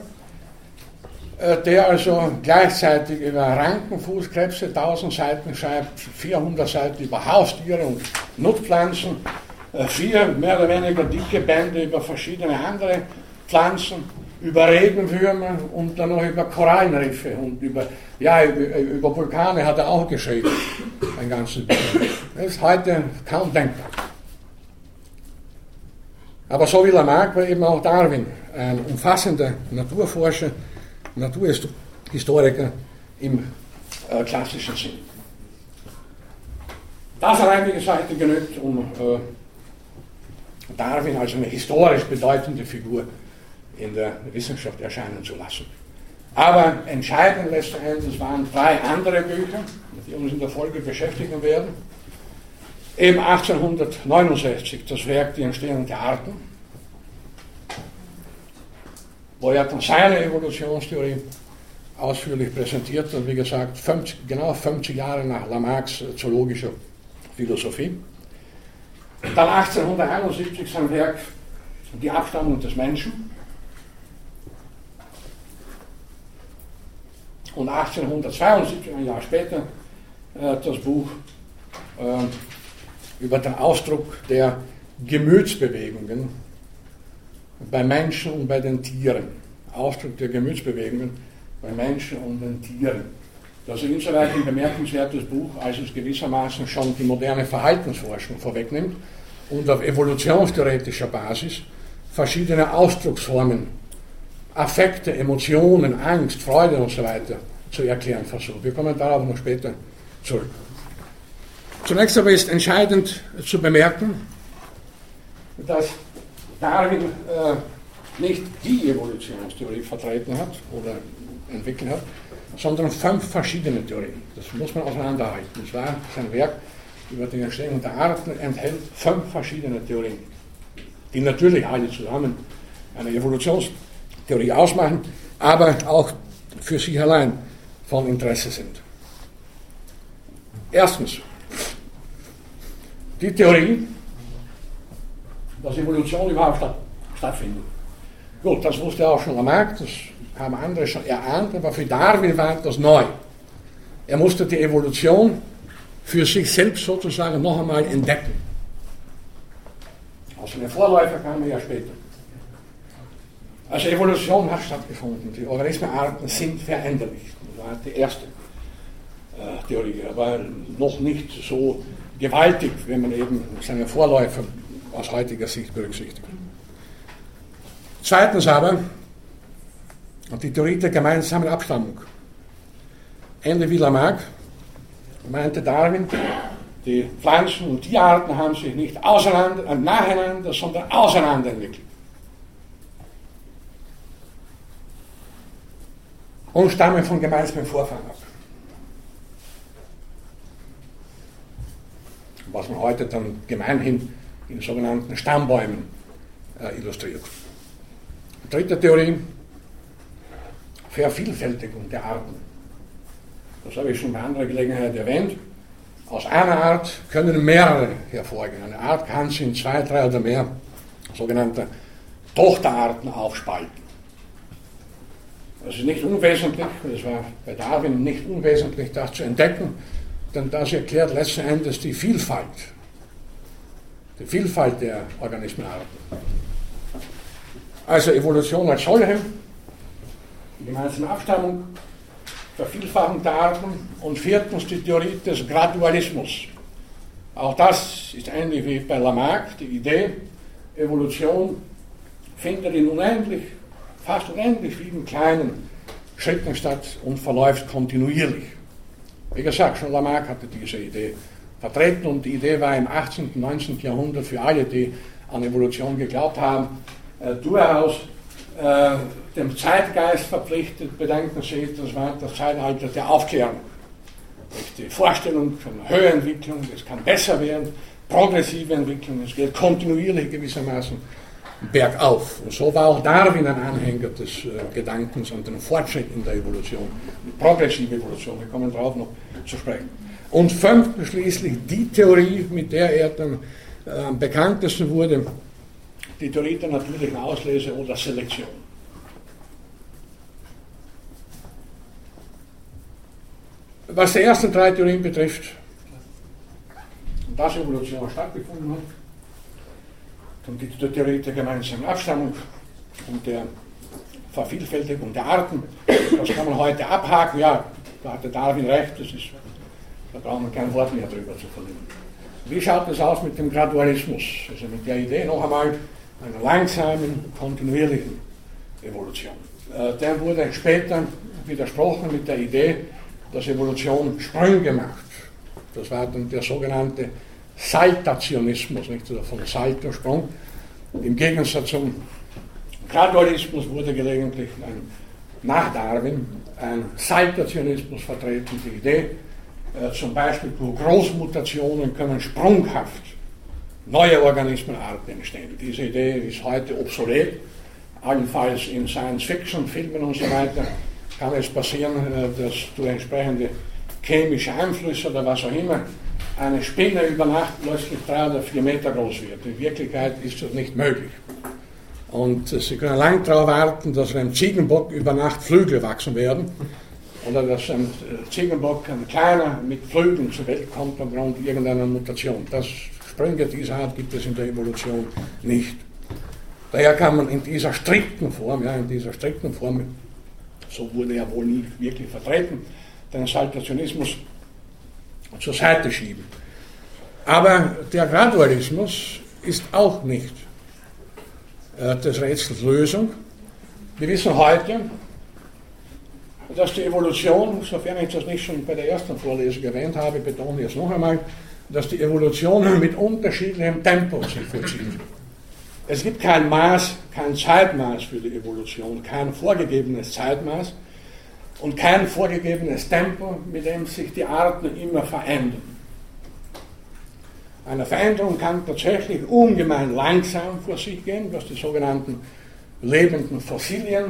S1: äh, der also gleichzeitig über Rankenfußkrebse 1000 Seiten schreibt, 400 Seiten über Haustiere und Nutzpflanzen, äh, vier mehr oder weniger dicke Bände über verschiedene andere Pflanzen, über Regenwürmer und dann noch über Korallenriffe und über, ja, über, über Vulkane hat er auch geschrieben, ein ganzes Buch. Das ist heute kaum denkbar. Aber so wie Lamarck war eben auch Darwin ein umfassender Naturforscher, Naturhistoriker im äh, klassischen Sinn. Das allein, wie gesagt, genügt, um äh, Darwin als eine historisch bedeutende Figur in der Wissenschaft erscheinen zu lassen. Aber entscheidend letzten Endes waren drei andere Bücher, wir uns in der Folge beschäftigen werden. Eben 1869 das Werk Die Entstehung der Arten, wo er dann seine Evolutionstheorie ausführlich präsentiert und wie gesagt, 50, genau 50 Jahre nach Lamarcks zoologischer Philosophie. Dann 1871 sein Werk Die Abstammung des Menschen. Und 1872, ein Jahr später, äh, das Buch äh, über den Ausdruck der Gemütsbewegungen bei Menschen und bei den Tieren. Ausdruck der Gemütsbewegungen bei Menschen und den Tieren. Das ist insoweit ein bemerkenswertes Buch, als es gewissermaßen schon die moderne Verhaltensforschung vorwegnimmt und auf evolutionstheoretischer Basis verschiedene Ausdrucksformen, Affekte, Emotionen, Angst, Freude und so weiter zu erklären versucht. Wir kommen darauf noch später zurück. Zunächst aber ist entscheidend zu bemerken, dass Darwin äh, nicht die Evolutionstheorie vertreten hat oder entwickelt hat, sondern fünf verschiedene Theorien. Das muss man auseinanderhalten. Das war sein Werk über die Entstehung der Arten enthält fünf verschiedene Theorien, die natürlich alle zusammen eine Evolutionstheorie ausmachen, aber auch für sich allein von Interesse sind. Erstens, die Theorie, dass Evolution überhaupt statt, stattfindet. Gut, das wusste auch schon Lamarck, das haben andere schon erahnt, aber für Darwin war das neu. Er musste die Evolution für sich selbst sozusagen noch einmal entdecken. Also der Vorläufer kam ja später. Also Evolution hat stattgefunden. Die Organismenarten sind veränderlich. Das war die erste äh, Theorie, aber noch nicht so gewaltig, wenn man eben seine Vorläufer aus heutiger Sicht berücksichtigt. Zweitens aber die Theorie der gemeinsamen Abstammung. Ende wie Lamarck meinte Darwin, die Pflanzen- und Tierarten haben sich nicht auseinander, nacheinander, sondern auseinanderentwickelt. Und stammen von gemeinsamen Vorfahren ab. Was man heute dann gemeinhin in sogenannten Stammbäumen äh, illustriert. Dritte Theorie, Vervielfältigung der Arten. Das habe ich schon bei anderer Gelegenheit erwähnt. Aus einer Art können mehrere hervorgehen. Eine Art kann sich in zwei, drei oder mehr sogenannte Tochterarten aufspalten. Ist nicht unwesentlich, es war bei Darwin nicht unwesentlich, das zu entdecken, denn das erklärt letzten Endes die Vielfalt, die Vielfalt der Organismenarten. Also Evolution als solche, die gemeinsame Abstammung, Vervielfachung der Arten und viertens die Theorie des Gradualismus. Auch das ist ähnlich wie bei Lamarck, die Idee, Evolution findet in unendlich, fast unendlich vielen kleinen Schritten statt und verläuft kontinuierlich. Wie gesagt, schon Lamarck hatte diese Idee vertreten und die Idee war im 18. und 19. Jahrhundert für alle, die an Evolution geglaubt haben, äh, durchaus äh, dem Zeitgeist verpflichtet. Bedenken Sie, das war das Zeitalter der Aufklärung. Die Vorstellung von Höherentwicklung, es kann besser werden, progressive Entwicklung, es geht kontinuierlich gewissermaßen bergauf. Und so war auch Darwin ein Anhänger des äh, Gedankens an den Fortschritt in der Evolution, die progressive Evolution, wir kommen darauf noch zu sprechen. Und fünftens schließlich die Theorie, mit der er dann äh, am bekanntesten wurde, die Theorie der natürlichen Auslese oder Selektion. Was die ersten drei Theorien betrifft, dass Evolution stattgefunden hat, und die Theorie der gemeinsamen Abstammung und der Vervielfältigung der Arten, das kann man heute abhaken. Ja, da hatte Darwin recht, das ist, da braucht man kein Wort mehr drüber zu verlieren. Wie schaut es aus mit dem Gradualismus? Also mit der Idee noch einmal einer langsamen, kontinuierlichen Evolution. Äh, der wurde später widersprochen mit der Idee, dass Evolution Sprünge macht. Das war dann der sogenannte Saltationismus, nicht? Also von Salto, Sprung. Im Gegensatz zum Gradualismus wurde gelegentlich ein, nach Darwin ein Saltationismus vertreten, die Idee, äh, zum Beispiel durch Großmutationen können sprunghaft neue Organismenarten entstehen. Diese Idee ist heute obsolet, allenfalls in Science-Fiction-Filmen und so weiter kann es passieren, äh, dass durch entsprechende chemische Einflüsse oder was auch immer eine Spinne über Nacht plötzlich drei oder vier Meter groß wird. In Wirklichkeit ist das nicht möglich. Und äh, Sie können lang darauf warten, dass einem Ziegenbock über Nacht Flügel wachsen werden oder dass ein äh, Ziegenbock, ein kleiner, mit Flügeln zur Welt kommt aufgrund irgendeiner Mutation. Das Sprünge dieser Art gibt es in der Evolution nicht. Daher kann man in dieser strikten Form, ja, in dieser strikten Form, so wurde er wohl nie wirklich vertreten, den Saltationismus zur Seite schieben. Aber der Gradualismus ist auch nicht äh, des Rätsels Lösung. Wir wissen heute, dass die Evolution, sofern ich das nicht schon bei der ersten Vorlesung erwähnt habe, betone ich es noch einmal, dass die Evolution mit unterschiedlichem Tempo sich vollzieht. Es gibt kein Maß, kein Zeitmaß für die Evolution, kein vorgegebenes Zeitmaß und kein vorgegebenes Tempo, mit dem sich die Arten immer verändern. Eine Veränderung kann tatsächlich ungemein langsam vor sich gehen, was die sogenannten lebenden Fossilien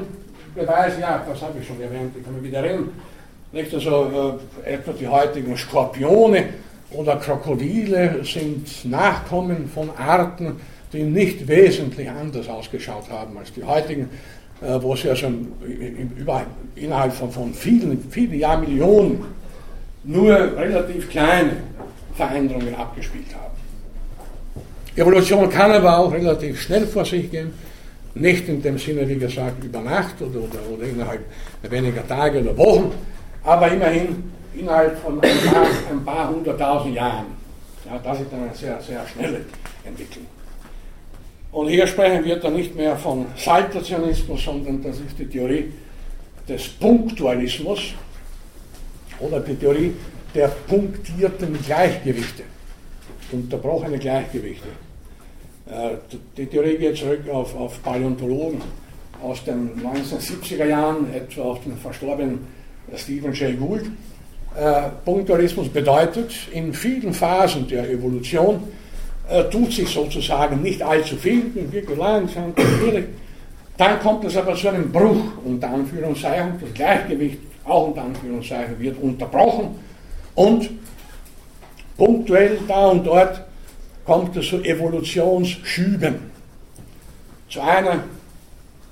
S1: beweisen. Ja, das habe ich schon erwähnt, ich kann mich wieder erinnern. Nicht also äh, etwa die heutigen Skorpione oder Krokodile sind Nachkommen von Arten, die nicht wesentlich anders ausgeschaut haben als die heutigen, äh, wo sie also über, innerhalb von, von vielen, vielen Jahrmillionen nur relativ kleine Veränderungen abgespielt haben. Evolution kann aber auch relativ schnell vor sich gehen, nicht in dem Sinne, wie gesagt, über Nacht oder, oder, oder innerhalb weniger Tage oder Wochen, aber immerhin innerhalb von ein paar, ein paar hunderttausend Jahren. Ja, das ist eine sehr, sehr schnelle Entwicklung. Und hier sprechen wir dann nicht mehr von Saltationismus, sondern das ist die Theorie des Punktualismus oder die Theorie der punktierten Gleichgewichte, unterbrochene Gleichgewichte. Äh, die Theorie geht zurück auf, auf Paläontologen aus den 1970er Jahren, etwa auf den verstorbenen Stephen Jay Gould. Äh, Punktualismus bedeutet, in vielen Phasen der Evolution äh, tut sich sozusagen nicht allzu viel, wirklich langsam, schwierig. Dann kommt es aber zu einem Bruch, unter Anführungszeichen, das Gleichgewicht, auch unter Anführungszeichen, wird unterbrochen und punktuell da und dort kommt es zu Evolutionsschüben. Zu einer,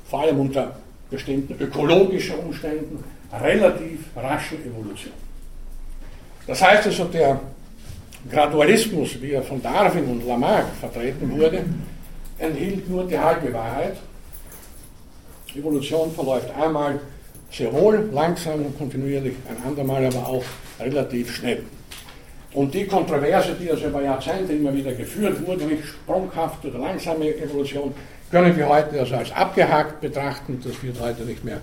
S1: vor allem unter bestimmten ökologischen Umständen, relativ raschen Evolution. Das heißt also, der Gradualismus, wie er von Darwin und Lamarck vertreten wurde, enthielt nur die halbe Wahrheit. Evolution verläuft einmal sehr wohl, langsam und kontinuierlich, ein andermal aber auch relativ schnell. Und die Kontroverse, die also über Jahrzehnte immer wieder geführt wurde, nicht sprunghaft oder langsame Evolution, können wir heute also als abgehakt betrachten. Das wird heute nicht mehr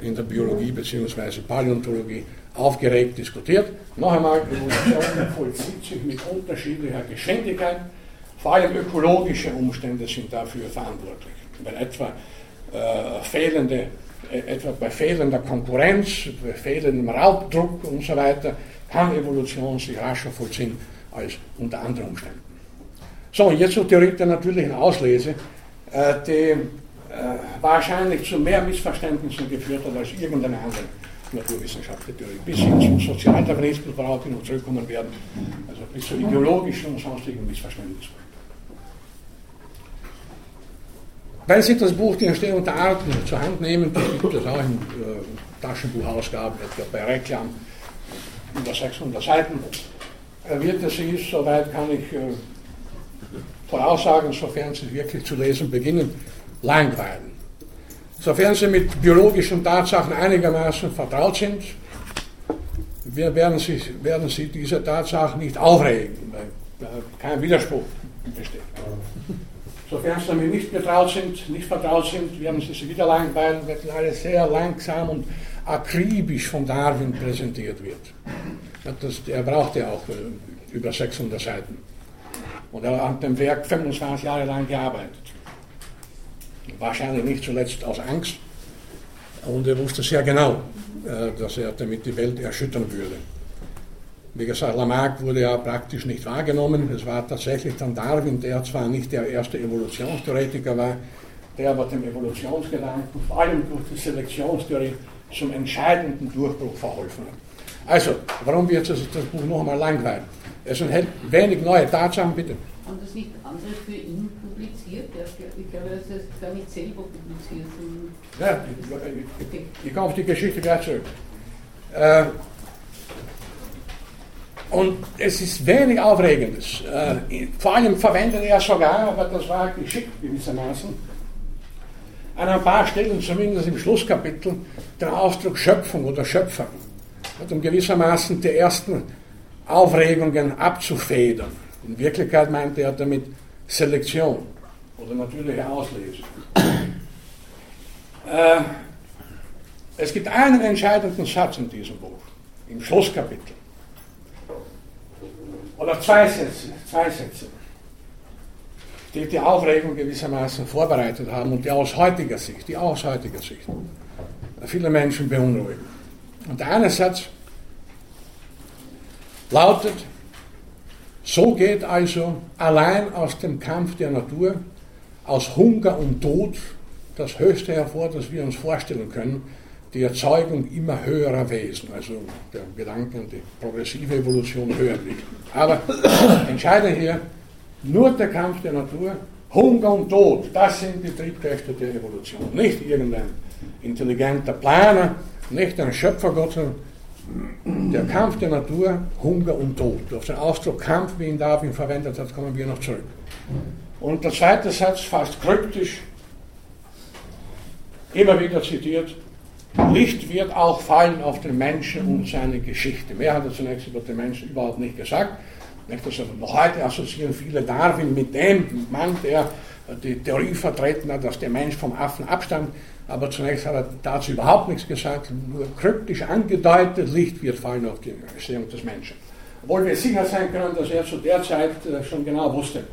S1: in der Biologie bzw. Paläontologie aufgeregt diskutiert. Noch einmal, Evolution vollzieht sich mit unterschiedlicher Geschwindigkeit. Vor allem ökologische Umstände sind dafür verantwortlich. Wenn etwa äh, fehlende, äh, etwa bei fehlender Konkurrenz, bei fehlendem Raubdruck und so weiter, kann Evolution sich rascher vollziehen als unter anderen Umständen. So, und jetzt zur Theorie der natürlichen Auslese, äh, die äh, wahrscheinlich zu mehr Missverständnissen geführt hat als irgendeine andere naturwissenschaftliche Theorie. Bis hin zum Sozialdarwinismus, worauf wir zurückkommen werden, also bis zu ideologischen und sonstigen Missverständnissen. Wenn Sie das Buch Die Entstehung der Arten zur Hand nehmen, das gibt es auch in äh, Taschenbuchausgaben, etwa bei Reklam, über 600 Seiten, äh, wird es Sie, soweit kann ich äh, voraussagen, sofern Sie wirklich zu lesen beginnen, langweilen. Sofern Sie mit biologischen Tatsachen einigermaßen vertraut sind, werden Sie, werden Sie diese Tatsachen nicht aufregen, weil kein Widerspruch besteht. Sofern Sie damit nicht betraut sind, nicht vertraut sind, werden Sie sie wieder langweilen, weil alles sehr langsam und akribisch von Darwin präsentiert wird. Er braucht ja auch äh, über 600 Seiten. Und er hat dem Werk 25 Jahre lang gearbeitet. Wahrscheinlich nicht zuletzt aus Angst. Und er wusste sehr genau, äh, dass er damit die Welt erschüttern würde. Wie gesagt, Lamarck wurde ja praktisch nicht wahrgenommen. Es war tatsächlich dann Darwin, der zwar nicht der erste Evolutionstheoretiker war, der aber dem Evolutionsgedanken, vor allem durch die Selektionstheorie, zum entscheidenden Durchbruch verholfen hat. Also, warum wird das, das Buch noch einmal langweilig? Es enthält wenig neue Tatsachen, bitte.
S2: Haben das nicht andere für ihn publiziert? Ich glaube, er es gar nicht selber publiziert.
S1: Ja, ich, ich, ich komme auf die Geschichte gleich zurück. Äh, und es ist wenig Aufregendes. Äh, vor allem verwendet er sogar, aber das war geschickt gewissermaßen, an ein paar Stellen, zumindest im Schlusskapitel, den Ausdruck Schöpfung oder Schöpfer, um gewissermaßen die ersten Aufregungen abzufedern. In Wirklichkeit meinte er damit Selektion oder natürliche Auslesung. Äh, es gibt einen entscheidenden Satz in diesem Buch, im Schlusskapitel. Oder zwei Sätze, zwei Sätze, die die Aufregung gewissermaßen vorbereitet haben und die aus heutiger Sicht, die aus heutiger Sicht viele Menschen beunruhigen. Und der eine Satz lautet, so geht also allein aus dem Kampf der Natur, aus Hunger und Tod das Höchste hervor, das wir uns vorstellen können, die Erzeugung immer höherer Wesen, also der Gedanke an die progressive Evolution höher liegt. Aber entscheidend hier, nur der Kampf der Natur, Hunger und Tod, das sind die Triebkräfte der Evolution. Nicht irgendein intelligenter Planer, nicht ein Schöpfergott, der Kampf der Natur, Hunger und Tod. Auf den Ausdruck Kampf, wie ihn Darwin verwendet hat, kommen wir noch zurück. Und der zweite Satz, fast kryptisch, immer wieder zitiert, Licht wird auch fallen auf den Menschen und seine Geschichte. Mehr hat er zunächst über den Menschen überhaupt nicht gesagt. Also noch heute assoziieren viele Darwin mit dem Mann, der die Theorie vertreten hat, dass der Mensch vom Affen abstammt. Aber zunächst hat er dazu überhaupt nichts gesagt, nur kryptisch angedeutet, Licht wird fallen auf die Entstehung des Menschen. Obwohl wir sicher sein können, dass er zu der Zeit äh, schon genau wusste,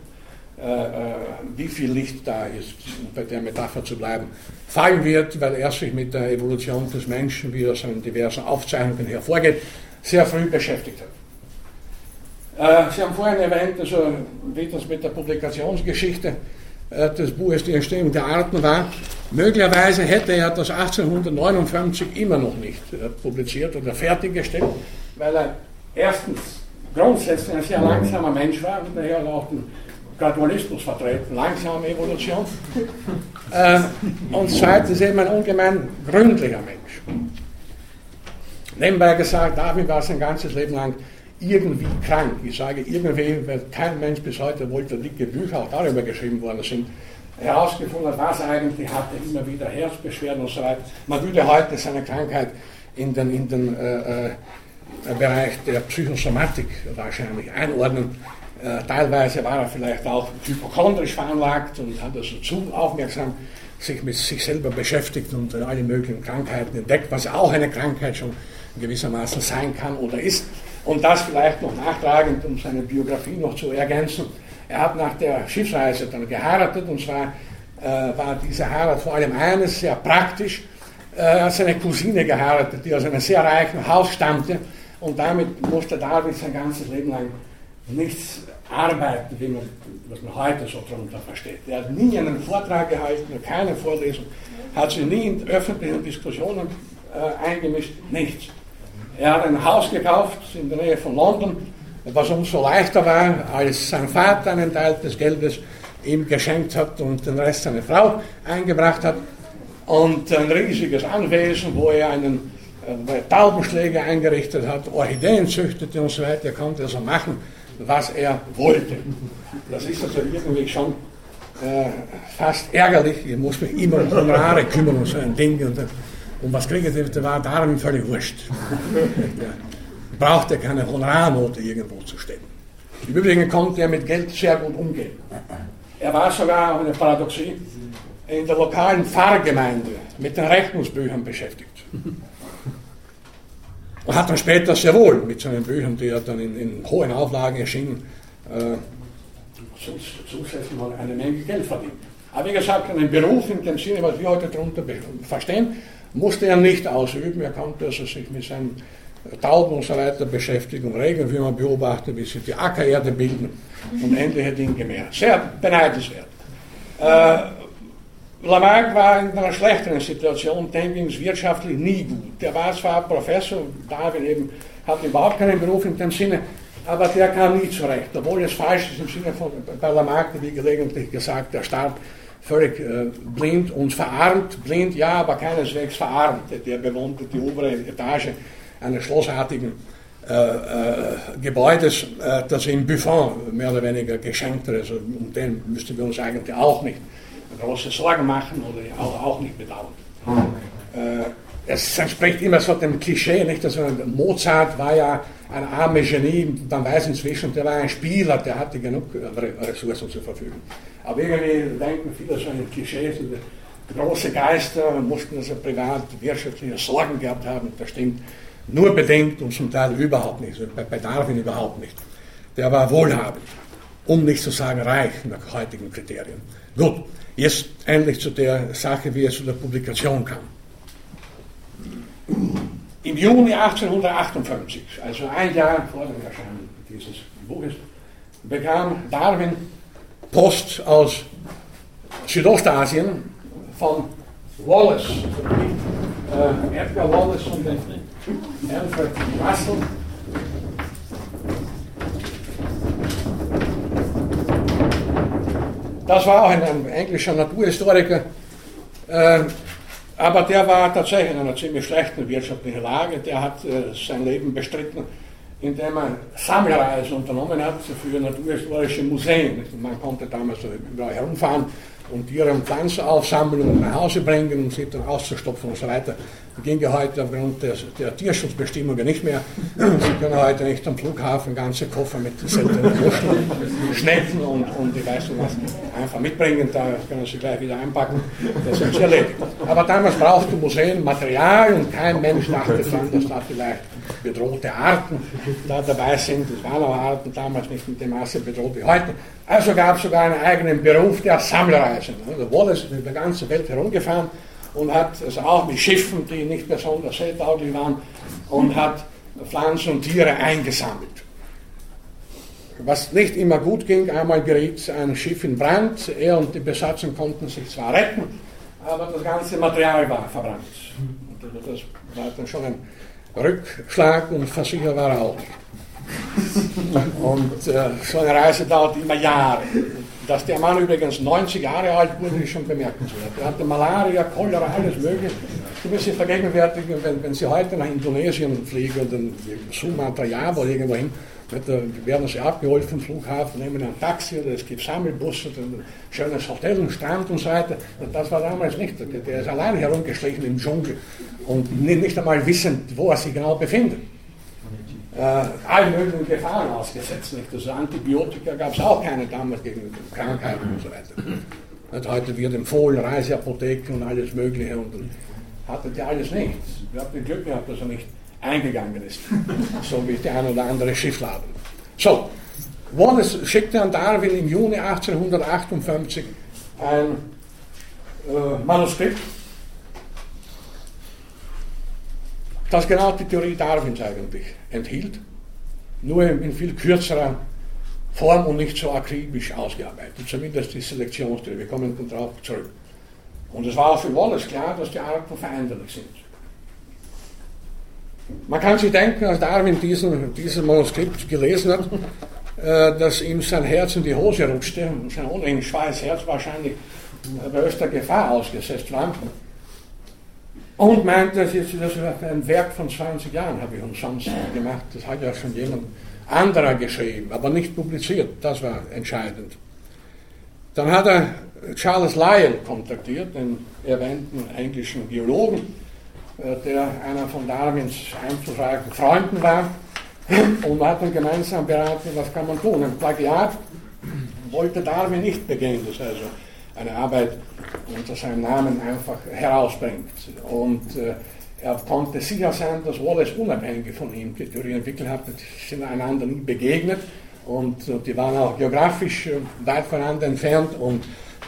S1: wie viel Licht da ist, um bei der Metapher zu bleiben, fallen wird, weil er sich mit der Evolution des Menschen, wie aus seinen diversen Aufzeichnungen hervorgeht, sehr früh beschäftigt hat. Sie haben vorhin erwähnt, also wie das mit der Publikationsgeschichte des Buches Die Entstehung der Arten war. Möglicherweise hätte er das 1859 immer noch nicht publiziert oder fertiggestellt, weil er erstens grundsätzlich ein sehr langsamer Mensch war und daher auch den Gradualismus vertreten, langsame Evolution. Äh, und zweitens eben ein ungemein gründlicher Mensch. Nebenbei gesagt, David war sein ganzes Leben lang irgendwie krank. Ich sage irgendwie, weil kein Mensch bis heute wollte dicke Bücher, auch darüber geschrieben worden sind, herausgefunden hat, was eigentlich hatte, immer wieder Herzbeschwerden und so weiter. Man würde heute seine Krankheit in den, in den äh, äh, Bereich der Psychosomatik wahrscheinlich einordnen. Äh, teilweise war er vielleicht auch hypochondrisch veranlagt und hat also zu aufmerksam sich mit sich selber beschäftigt und alle möglichen Krankheiten entdeckt, was auch eine Krankheit schon gewissermaßen sein kann oder ist. Und das vielleicht noch nachtragend, um seine Biografie noch zu ergänzen. Er hat nach der Schiffsreise dann geheiratet und zwar äh, war diese Heirat vor allem eines sehr praktisch. Er hat seine Cousine geheiratet, die aus einem sehr reichen Haus stammte und damit musste David sein ganzes Leben lang nichts arbeiten, wie man, was man heute so darunter versteht. Er hat nie einen Vortrag gehalten, keine Vorlesung, hat sich nie in öffentlichen Diskussionen äh, eingemischt, nichts. Er hat ein Haus gekauft in der Nähe von London, was umso leichter war, als sein Vater einen Teil des Geldes ihm geschenkt hat und den Rest seine Frau eingebracht hat. Und ein riesiges Anwesen, wo er einen äh, Taubenschläger eingerichtet hat, Orchideen züchtete und so weiter. Er konnte also machen, was er wollte. Das ist also irgendwie schon äh, fast ärgerlich. Ich muss mich immer um Honorare kümmern und so ein Ding. Und, und was kriege ich, der war darum völlig wurscht. ja. Brauchte keine Honorarnote irgendwo zu stellen. Im Übrigen konnte er mit Geld sehr gut umgehen. Er war sogar, eine Paradoxie, in der lokalen Pfarrgemeinde mit den Rechnungsbüchern beschäftigt. Und hat dann später sehr wohl mit seinen Büchern, die ja dann in, in hohen Auflagen erschienen, äh, zusätzlich mal eine Menge Geld verdient. Aber wie gesagt, einen Beruf in dem Sinne, was wir heute darunter verstehen, musste er nicht ausüben. Er konnte also sich mit seinen Tauben und so weiter beschäftigen, Regenwürmer beobachten, wie sie die Ackererde bilden und ähnliche Dinge mehr. Sehr beneidenswert. Äh, Lamarck war in einer schlechteren Situation, dem ging es wirtschaftlich nie gut. Der war zwar Professor, Darwin eben hat überhaupt keinen Beruf in dem Sinne, aber der kam nie zurecht, obwohl es falsch ist im Sinne von bei Lamarck, wie gelegentlich gesagt, der starb völlig äh, blind und verarmt. Blind ja, aber keineswegs verarmt. Der bewohnte die obere Etage eines schlossartigen äh, äh, Gebäudes, äh, das in Buffon mehr oder weniger geschenkt ist. Also um den müssten wir uns eigentlich auch nicht große Sorgen machen oder auch, nicht bedauern. Äh, es entspricht immer so dem Klischee, nicht? Also Mozart war ja ein armer Genie, man weiß inzwischen, der war ein Spieler, der hatte genug Ressourcen zur Verfügung. Aber irgendwie denken viele so ein Klischee, so große Geister mussten also privat wirtschaftliche Sorgen gehabt haben, das stimmt nur bedingt und zum Teil überhaupt nicht, also bei, bei Darwin überhaupt nicht. Der war wohlhabend, um nicht zu sagen reich nach heutigen Kriterien. Gut, Jetzt endlich zu der Sache, wie es zu der Publikation kam. Im Juni 1858, also ein Jahr vor dem Erscheinen dieses Buches, bekam Darwin Post aus Südostasien von Wallace, äh, Edgar Wallace und Alfred Russell Das war auch ein, ein englischer Naturhistoriker, äh, aber der war tatsächlich in einer ziemlich schlechten wirtschaftlichen Lage. Der hat äh, sein Leben bestritten, indem er Sammelreisen unternommen hat für naturhistorische Museen. Man konnte damals überall herumfahren und und Pflanzen aufsammeln und nach Hause bringen und sie dann auszustopfen und so weiter. Das ging ja heute aufgrund der, der Tierschutzbestimmungen nicht mehr. Sie können heute nicht am Flughafen ganze Koffer mit seltenen Schnecken und, und ich weiß was einfach mitbringen, da können Sie gleich wieder einpacken. Das ist erledigt. Aber damals brauchte Museen Material und kein Mensch dachte daran, dass da vielleicht bedrohte Arten da dabei sind. Es waren auch Arten damals nicht in dem Maße bedroht wie heute. Also gab es sogar einen eigenen Beruf der Sammlerreisen. Also Wallace ist über die ganze Welt herumgefahren und hat also auch mit Schiffen, die nicht besonders seetauglich waren, und hat Pflanzen und Tiere eingesammelt. Was nicht immer gut ging, einmal geriet ein Schiff in Brand, er und die Besatzung konnten sich zwar retten, aber das ganze Material war verbrannt. Und das war dann schon ein Rückschlag und er auch nicht. Und äh, so eine Reise dauert immer Jahre. Dass der Mann übrigens 90 Jahre alt wurde, ist schon bemerkenswert. Er hatte Malaria, Cholera, alles Mögliche. Sie müssen vergegenwärtigen, wenn, wenn Sie heute nach Indonesien fliegen oder Sumatra, Java oder irgendwo hin, werden Sie abgeholt vom Flughafen, nehmen ein Taxi oder es gibt Sammelbusse, ein schönes Hotel, einen Strand und so weiter. Das war damals nicht. Der ist allein herumgeschlichen im Dschungel und nicht einmal wissend, wo er sich genau befindet äh, allen möglichen Gefahren ausgesetzt. Nicht? Also Antibiotika gab es auch keine damals gegen Krankheiten und so weiter. Und heute wird empfohlen, Reiseapotheken und alles Mögliche und hatte der alles nicht. Wir hatten Glück gehabt, dass er nicht eingegangen ist, so wie der ein oder andere Schiffladen. So, Wallace schickte an Darwin im Juni 1858 ein äh, Manuskript das genau die Theorie Darwins eigentlich enthielt, nur in viel kürzerer Form und nicht so akribisch ausgearbeitet, zumindest die Selektionstheorie. Wir kommen darauf zurück. Und es war auch für Wallace klar, dass die Arten veränderlich sind. Man kann sich denken, als Darwin diesen, dieses Manuskript gelesen hat, äh, dass ihm sein Herz in die Hose rutschte und sein ohnehin schweiß Herz wahrscheinlich bei öfter Gefahr ausgesetzt war. Und meint, das ist das ein Werk von 20 Jahren, habe ich umsonst gemacht. Das hat ja schon jemand anderer geschrieben, aber nicht publiziert. Das war entscheidend. Dann hat er Charles Lyell kontaktiert, den erwähnten englischen Biologen, äh, der einer von Darwins einflussreichen Freunden war. Und man hat dann gemeinsam beraten, was kann man tun. Ein Plagiat wollte Darwin nicht begehen, das also eine Arbeit unter seinem Namen einfach herausbringt. Und äh, er konnte sicher sein, dass Wallace unabhängig von ihm die Theorie entwickelt hat, sind einander nie begegnet und, und die waren auch geografisch äh, weit voneinander entfernt und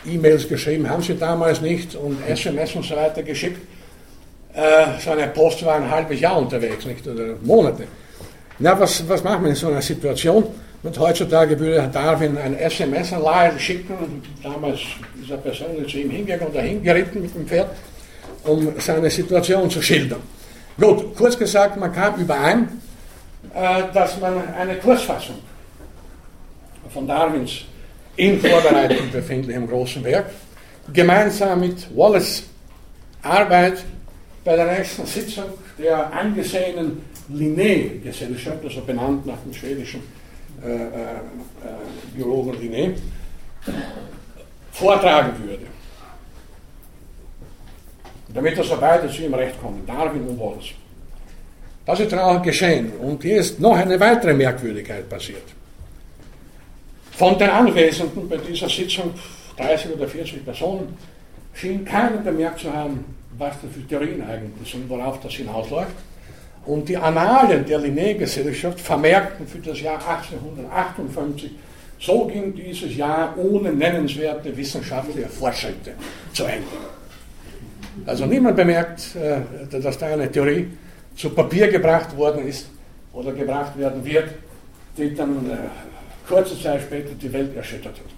S1: E-Mails geschrieben haben sie damals nicht und SMS und so weiter geschickt. Äh, seine Post war ein halbes Jahr unterwegs, nicht oder Monate. Na, was, was macht man in so einer Situation? Und heutzutage würde Darwin ein SMS an Lyle schicken. Damals ist er persönlich zu ihm hingegangen oder hingeritten mit dem Pferd, um seine Situation zu schildern. Gut, kurz gesagt, man kam überein, dass man eine Kurzfassung von Darwins in Vorbereitung befindlichem großen Werk gemeinsam mit Wallace Arbeit bei der nächsten Sitzung der angesehenen Linné-Gesellschaft, also benannt nach dem schwedischen äh, äh, äh, Biologen Linné, vortragen würde. Damit das beide zu ihm recht kommen, Darwin und Wallace. Das ist dann auch geschehen. Und hier ist noch eine weitere Merkwürdigkeit passiert. Von den Anwesenden bei dieser Sitzung, 30 oder 40 Personen, schien keiner bemerkt zu haben, was das für Theorien eigentlich sind, worauf das hinausläuft. Und die Annalen der Linné-Gesellschaft vermerkten für das Jahr 1858, so ging dieses Jahr ohne nennenswerte wissenschaftliche Fortschritte zu Ende. Also niemand bemerkt, äh, dass da eine Theorie zu Papier gebracht worden ist oder gebracht werden wird, die dann äh, kurze Zeit später die Welt erschüttert hat.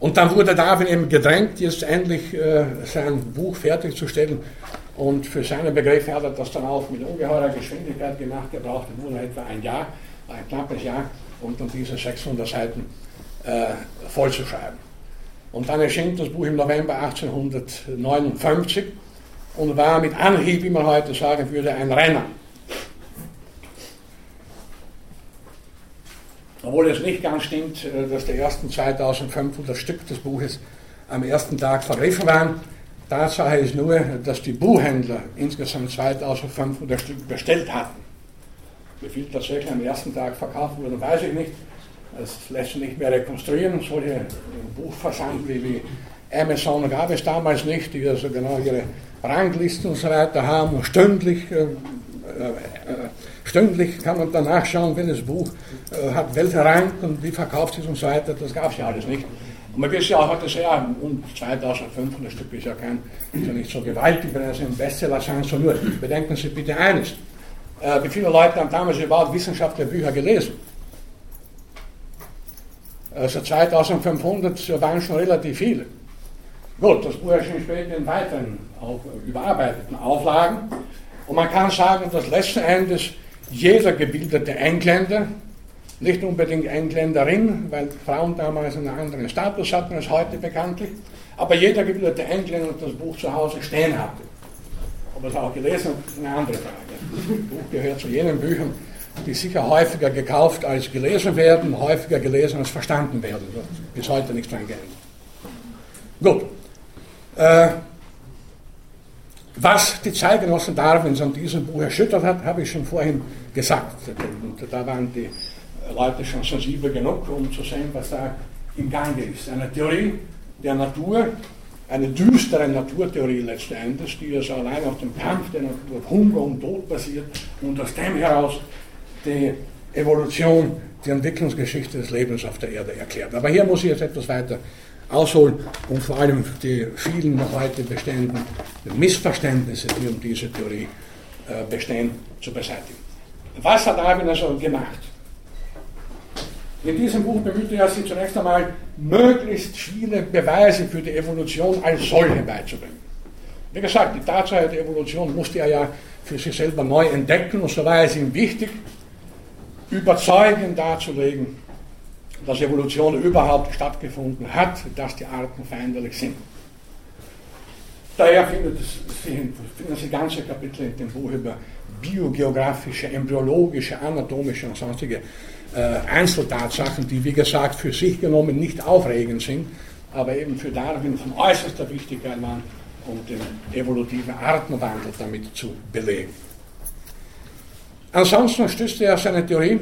S1: Und dann wurde Darwin eben gedrängt, jetzt endlich äh, sein Buch fertigzustellen. Und für seine Begriffe hat er das dann auch mit ungeheurer Geschwindigkeit gemacht. Er brauchte nur etwa ein Jahr, ein knappes Jahr, um dann diese 600 Seiten äh, vollzuschreiben. Und dann erschien das Buch im November 1859 und war mit Anhieb, wie man heute sagen würde, ein Renner. Obwohl es nicht ganz stimmt, äh, dass die ersten 2500 Stück des Buches am ersten Tag vergriffen waren. Tatsache ist nur, dass die Buchhändler insgesamt 2500 Stück bestellt hatten. Wie viel tatsächlich am ersten Tag verkauft wurden, weiß ich nicht. Das lässt sich nicht mehr rekonstruieren. Solche Buchversand wie, Amazon gab es damals nicht, die also genau ihre Ranglisten und so weiter haben und stündlich, äh, äh, stündlich kann man dann nachschauen, welches Buch äh, hat welcher Rang und wie verkauft es und so weiter. Das gab es ja alles nicht. Und man wissen ja auch heute sehr, um 2500 Stück ist ja, kein, ist ja nicht so gewaltig, wenn es ein Bestseller sein soll. Nur bedenken Sie bitte eines. Äh, wie viele Leute haben damals überhaupt wissenschaftliche Bücher gelesen? Also 2500 waren schon relativ viele. Gut, das Buch erschien später in weiteren auf, überarbeiteten Auflagen. Und man kann sagen, dass letzten Endes jeder gebildete Engländer, nicht unbedingt Engländerin, weil Frauen damals einen anderen Status hatten als heute bekanntlich, aber jeder gebildete Engländer das Buch zu Hause stehen hatte. Ob er es auch gelesen hat, ist eine andere Frage. Das Buch gehört zu jenen Büchern, die sicher häufiger gekauft als gelesen werden, häufiger gelesen als verstanden werden. Bis heute nichts dran geändert. Gut. Äh, was die Zeitgenossen Darwins an diesem Buch erschüttert hat, habe ich schon vorhin gesagt. Und da waren die Leute schon sensibel genug, um zu sehen, was da im Gange ist. Eine Theorie der Natur, eine düstere Naturtheorie letzten Endes, die also allein auf dem Kampf der Natur, auf Hunger und Tod basiert und aus dem heraus die Evolution, die Entwicklungsgeschichte des Lebens auf der Erde erklärt. Aber hier muss ich jetzt etwas weiter ausholen, um vor allem die vielen noch heute bestehenden Missverständnisse, die um diese Theorie äh, bestehen, zu beseitigen. Was hat Darwin also gemacht? In diesem Buch bemühte er sich zunächst einmal, möglichst viele Beweise für die Evolution als solche beizubringen. Wie gesagt, die Tatsache der Evolution musste er ja für sich selber neu entdecken und so war es ihm wichtig, überzeugend darzulegen, dass Evolution überhaupt stattgefunden hat, dass die Arten veränderlich sind. Daher findet finden Sie ganze Kapitel in dem Buch über biogeografische, embryologische, anatomische und sonstige äh, Einzeltatsachen, die wie gesagt für sich genommen nicht aufregend sind, aber eben für Darwin von äußerster Wichtigkeit waren, um den evolutiven Artenwandel damit zu belegen. Ansonsten stützte er seine Theorie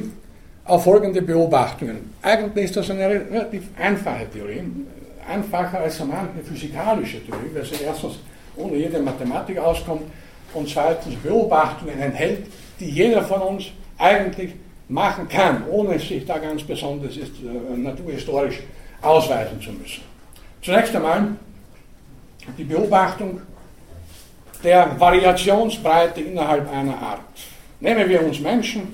S1: auf folgende Beobachtungen. Eigentlich ist das eine relativ einfache Theorie, einfacher als manche physikalische Theorie, weil sie erstens ohne jede Mathematik auskommt und zweitens Beobachtungen enthält, die jeder von uns eigentlich machen kann, ohne sich da ganz besonders ist, äh, naturhistorisch ausweisen zu müssen. Zunächst einmal die Beobachtung der Variationsbreite innerhalb einer Art. Nehmen wir uns Menschen,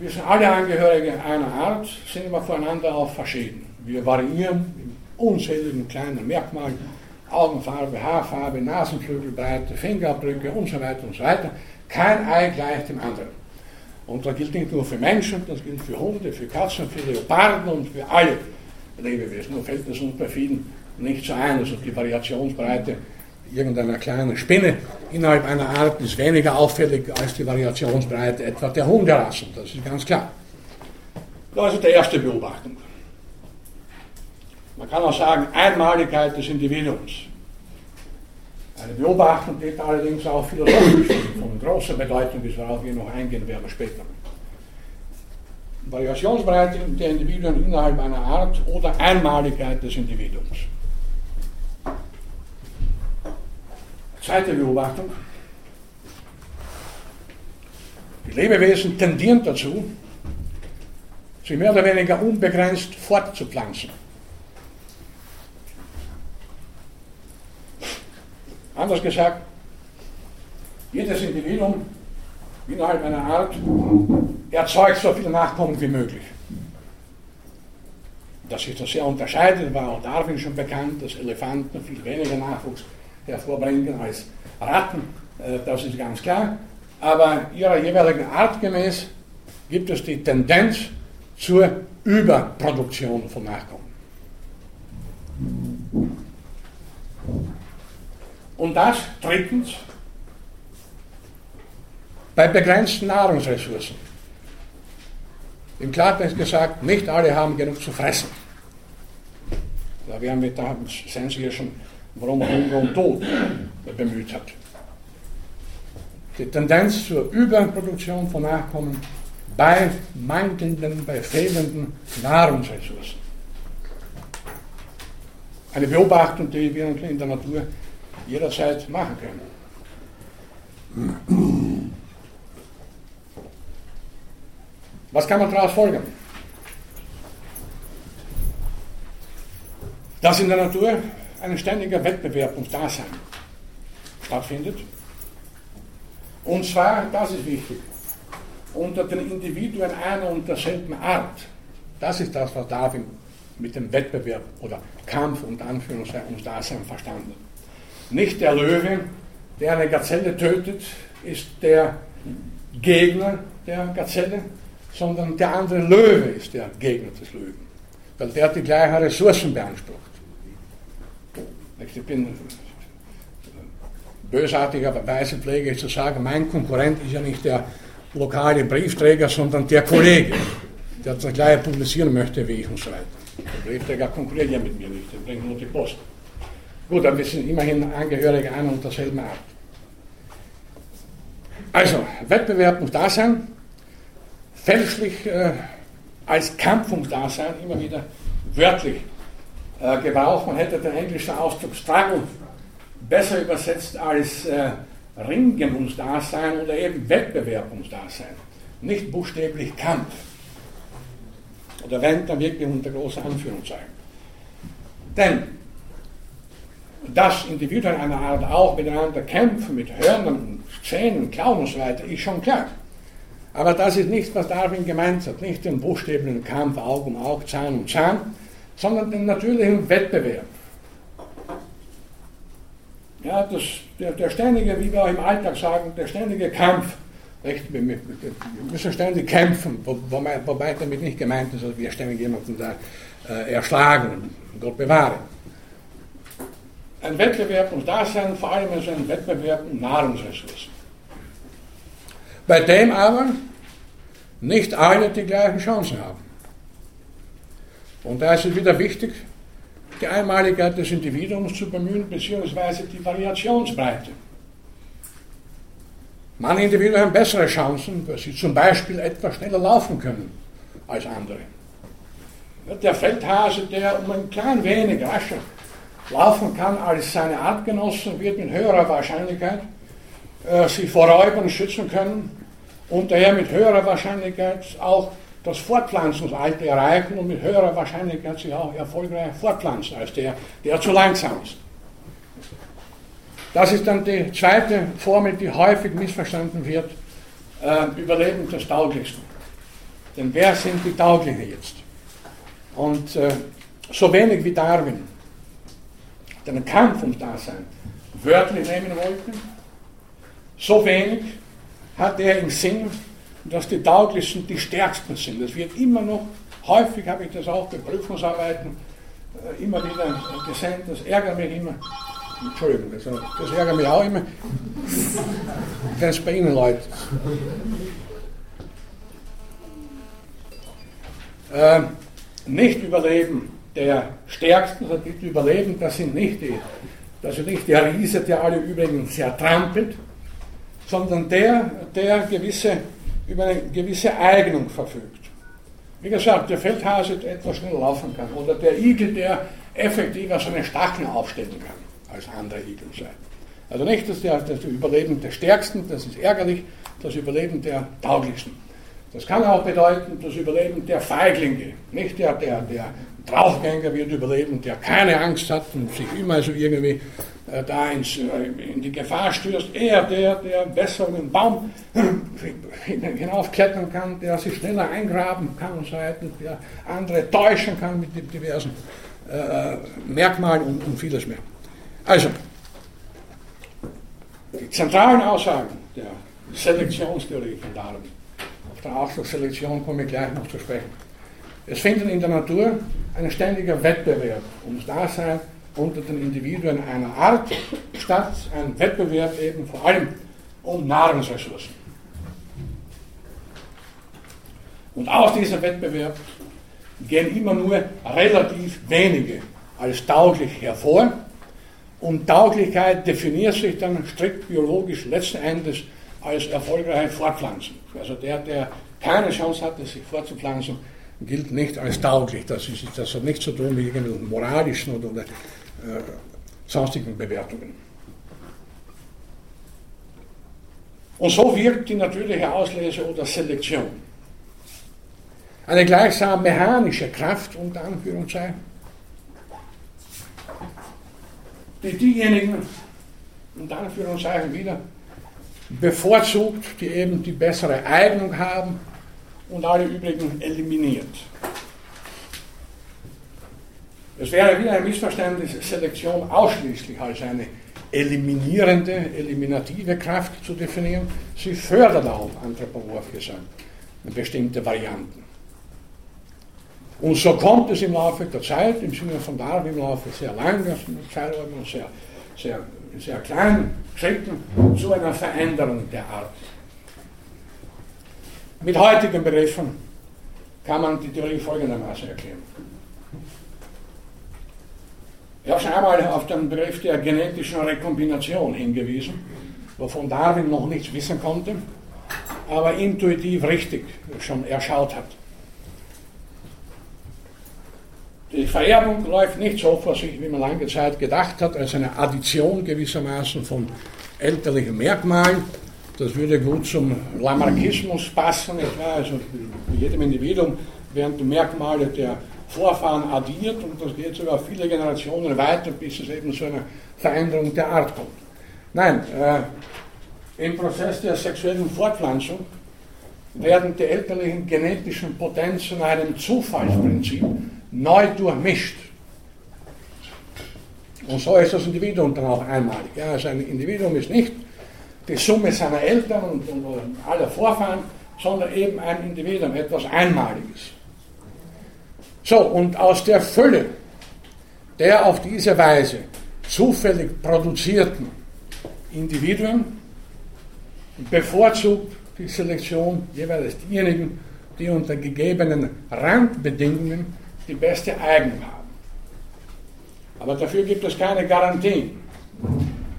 S1: Wir sind alle Angehörige einer Art, sind aber voneinander auch verschieden. Wir variieren in unzähligen kleinen Merkmalen, Augenfarbe, Haarfarbe, Nasenflügelbreite, Fingerabdrücke und so weiter und so weiter. Kein Ei gleich dem anderen. Und das gilt nicht nur für Menschen, das gilt für Hunde, für Katzen, für Leoparden und für alle Lebewesen. Nur fällt es uns bei vielen nicht so ein, also die Variationsbreite irgendeiner kleinen Spinne innerhalb einer Art ist weniger auffällig als die Variationsbreite etwa der Hunderassen, das ist ganz klar. Das ist die erste Beobachtung. Man kann auch sagen, Einmaligkeit des Individuums. Eine Beobachtung, die allerdings auch philosophisch von großer Bedeutung ist, worauf wir noch eingehen werden später. Variationsbreite der Individuen innerhalb einer Art oder Einmaligkeit des Individuums. Zweite Beobachtung. Die Lebewesen tendieren dazu, sich mehr oder weniger unbegrenzt fortzupflanzen. Anders gesagt, jedes Individuum innerhalb einer Art erzeugt so viele Nachkommen wie möglich. Dass sich das sehr unterscheidet, war auch Darwin schon bekannt, dass Elefanten viel weniger Nachwuchs hervorbringen als Ratten, äh, das ist ganz klar. Aber ihrer jeweiligen Art gemäß gibt es die Tendenz zur Überproduktion von Nachkommen. Und das drittens bei begrenzten Nahrungsressourcen. Im Klartext gesagt, nicht alle haben genug zu fressen. Da werden wir, da sehen Sie ja schon, warum Hunger und Tod bemüht hat. Die Tendenz zur Überproduktion von Nachkommen bei mangelnden, bei fehlenden Nahrungsressourcen. Eine Beobachtung, die wir in der Natur jederzeit machen können. Was kann man daraus folgern? Dass in der Natur ein ständiger Wettbewerb ums Dasein stattfindet. Und zwar, das ist wichtig, unter den Individuen einer und derselben Art. Das ist das, was Darwin mit dem Wettbewerb oder Kampf und Anführungszeichen ums Dasein verstanden. Nicht der Löwe, der eine Gazelle tötet, ist der Gegner der Gazelle, sondern der andere Löwe ist der Gegner des Löwen, weil der die gleichen Ressourcen beansprucht. Ich bin bösartigerweise pflege ich zu sagen, mein Konkurrent ist ja nicht der lokale Briefträger, sondern der Kollege, der das gleiche publizieren möchte wie ich und so weiter. Der Briefträger konkurriert ja mit mir nicht, der bringt nur die Post. Gut, aber wir sind immerhin Angehörige einer und derselben Art. Also, Wettbewerb muss da sein fälschlich äh, als Kampf ums Dasein immer wieder wörtlich äh, gebraucht. Man hätte den englischen Ausdruck Struggle besser übersetzt als äh, Ringen ums Dasein oder eben Wettbewerb ums Dasein. Nicht buchstäblich Kampf. Oder wenn, dann wirklich unter großer Anführungszeichen. Denn dass Individuen einer Art auch miteinander kämpfen, mit Hörnern, Zähnen, Klauen und so weiter, ist schon klar. Aber das ist nicht, was Darwin gemeint hat, nicht den buchstäblichen Kampf Auge um Auge, Zahn um Zahn, sondern den natürlichen Wettbewerb. Ja, das, der, der ständige, wie wir auch im Alltag sagen, der ständige Kampf. Wir müssen ständig kämpfen, wobei, wobei damit nicht gemeint ist, dass wir ständig jemanden da äh, erschlagen, Gott bewahre. Ein Wettbewerb muss da sein, vor allem ist ein Wettbewerb um Nahrungsressourcen bei dem aber nicht alle die gleichen Chancen haben. Und da ist es wieder wichtig, die Einmaligkeit des Individuums zu bemühen, beziehungsweise die Variationsbreite. Manche Individuen haben bessere Chancen, weil sie zum Beispiel etwas schneller laufen können als andere. Der Feldhase, der um ein klein wenig rascher laufen kann als seine Artgenossen, wird mit höherer Wahrscheinlichkeit äh, sich vor Räubern schützen können und daher mit höherer Wahrscheinlichkeit auch das Fortpflanzungsalter erreichen und mit höherer Wahrscheinlichkeit sich auch erfolgreich fortpflanzen als der, der zu langsam ist. Das ist dann die zweite Formel, die häufig missverstanden wird, äh, Überleben des Tauglichsten. Denn wer sind die Tauglichen jetzt? Und äh, so wenig wie Darwin den Kampf ums Dasein wörtlich nehmen wollte, so wenig hat er im Sinn, dass die Tauglichsten die Stärksten sind. Es wird immer noch, häufig habe ich das auch bei Prüfungsarbeiten äh, immer wieder gesehen, das ärgert mich immer. Entschuldigung, das, das ärgert mich auch immer, wenn es bei Ihnen läutet. Äh, nicht überleben der Stärksten, das nicht überleben, das sind nicht die, das ist nicht der Riese, der alle übrigen zertrampelt, sondern der, der gewisse, über eine gewisse Eignung verfügt. Wie gesagt, der Feldhase etwas schneller laufen kann oder der Igel, der effektiver seine Stacheln aufstellen kann als andere Igel sein. Also nicht das, der, das Überleben der Stärksten, das ist ärgerlich, das Überleben der Tauglichsten. Das kann auch bedeuten, das Überleben der Feiglinge, nicht der, der, der Draufgänger wird überleben, der keine Angst hat und sich immer so irgendwie da ins, äh, in die Gefahr stürzt. Er, der, der besser den Baum hinaufklettern kann, der sich schneller eingraben kann und so weiter, der andere täuschen kann mit diversen äh, Merkmalen und, und vieles mehr. Also, die zentralen Aussagen der Selektionstheorie von Darwin der Ausschlussselektion komme ich gleich noch zu sprechen. Es findet in der Natur ein ständiger Wettbewerb ums Dasein unter den Individuen einer Art statt, ein Wettbewerb eben vor allem um Nahrungsressourcen. Und aus diesem Wettbewerb gehen immer nur relativ wenige als tauglich hervor. Und Tauglichkeit definiert sich dann strikt biologisch letzten Endes als erfolgreiche Fortpflanzung. Also der, der keine Chance hatte, sich fortzupflanzen, gilt nicht als tauglich. Das, ist, das hat nichts zu tun mit irgendwelchen moralischen oder, sonstigen Bewertungen. Und so wirkt die natürliche Auslese oder Selektion. Eine gleichsam mechanische Kraft, unter Anführungszeichen, die diejenigen, unter Anführungszeichen wieder, bevorzugt, die eben die bessere Eignung haben und alle übrigen eliminiert. Es wäre wieder ein Missverständnis, Selektion ausschließlich als eine eliminierende, eliminative Kraft zu definieren. Sie fördert auch anthropomorphische bestimmte Varianten. Und so kommt es im Laufe der Zeit, im Sinne von Darwin im Laufe sehr langer Zeiträume und sehr, sehr sehr kleinen Schritten zu einer Veränderung der Art. Mit heutigen Begriffen kann man die Theorie folgendermaßen erklären. Ich habe schon einmal auf den Begriff der genetischen Rekombination hingewiesen, wovon Darwin noch nichts wissen konnte, aber intuitiv richtig schon erschaut hat. Die Vererbung läuft nicht so vor sich, wie man lange Zeit gedacht hat, als eine Addition gewissermaßen von elterlichen Merkmalen. Das würde gut zum Lamarckismus passen, etwa. Also jedem Individuum werden die Merkmale der Vorfahren addiert und das geht sogar viele Generationen weiter, bis es eben zu einer Veränderung der Art kommt. Nein, äh, im Prozess der sexuellen Fortpflanzung werden die elterlichen genetischen Potenzen einem Zufallsprinzip neu durchmischt. Und so ist das Individuum dann auch einmalig. Ja, also ein Individuum ist nicht die Summe seiner Eltern und, und, und aller Vorfahren, sondern eben ein Individuum, etwas Einmaliges. So, und aus der Fülle der auf diese Weise zufällig produzierten Individuen bevorzugt die Selektion jeweils diejenigen, die unter gegebenen Randbedingungen die beste Eignung haben. Aber dafür gibt es keine Garantie,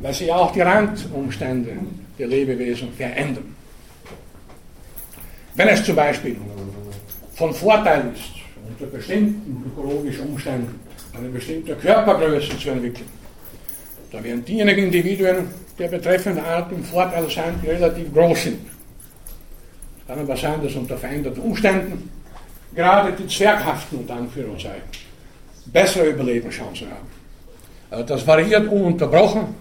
S1: weil sich auch die Randumstände der Lebewesen verändern. Wenn es zum Beispiel von Vorteil ist, unter bestimmten ökologischen Umständen eine bestimmte Körpergröße zu entwickeln, dann werden diejenigen Individuen der betreffenden Art im Vorteil sein, die relativ groß sind. Es kann aber sein, dass unter veränderten Umständen gerade die Zwerghaften und Anführungszeichen bessere Überlebenschancen haben. Das variiert ununterbrochen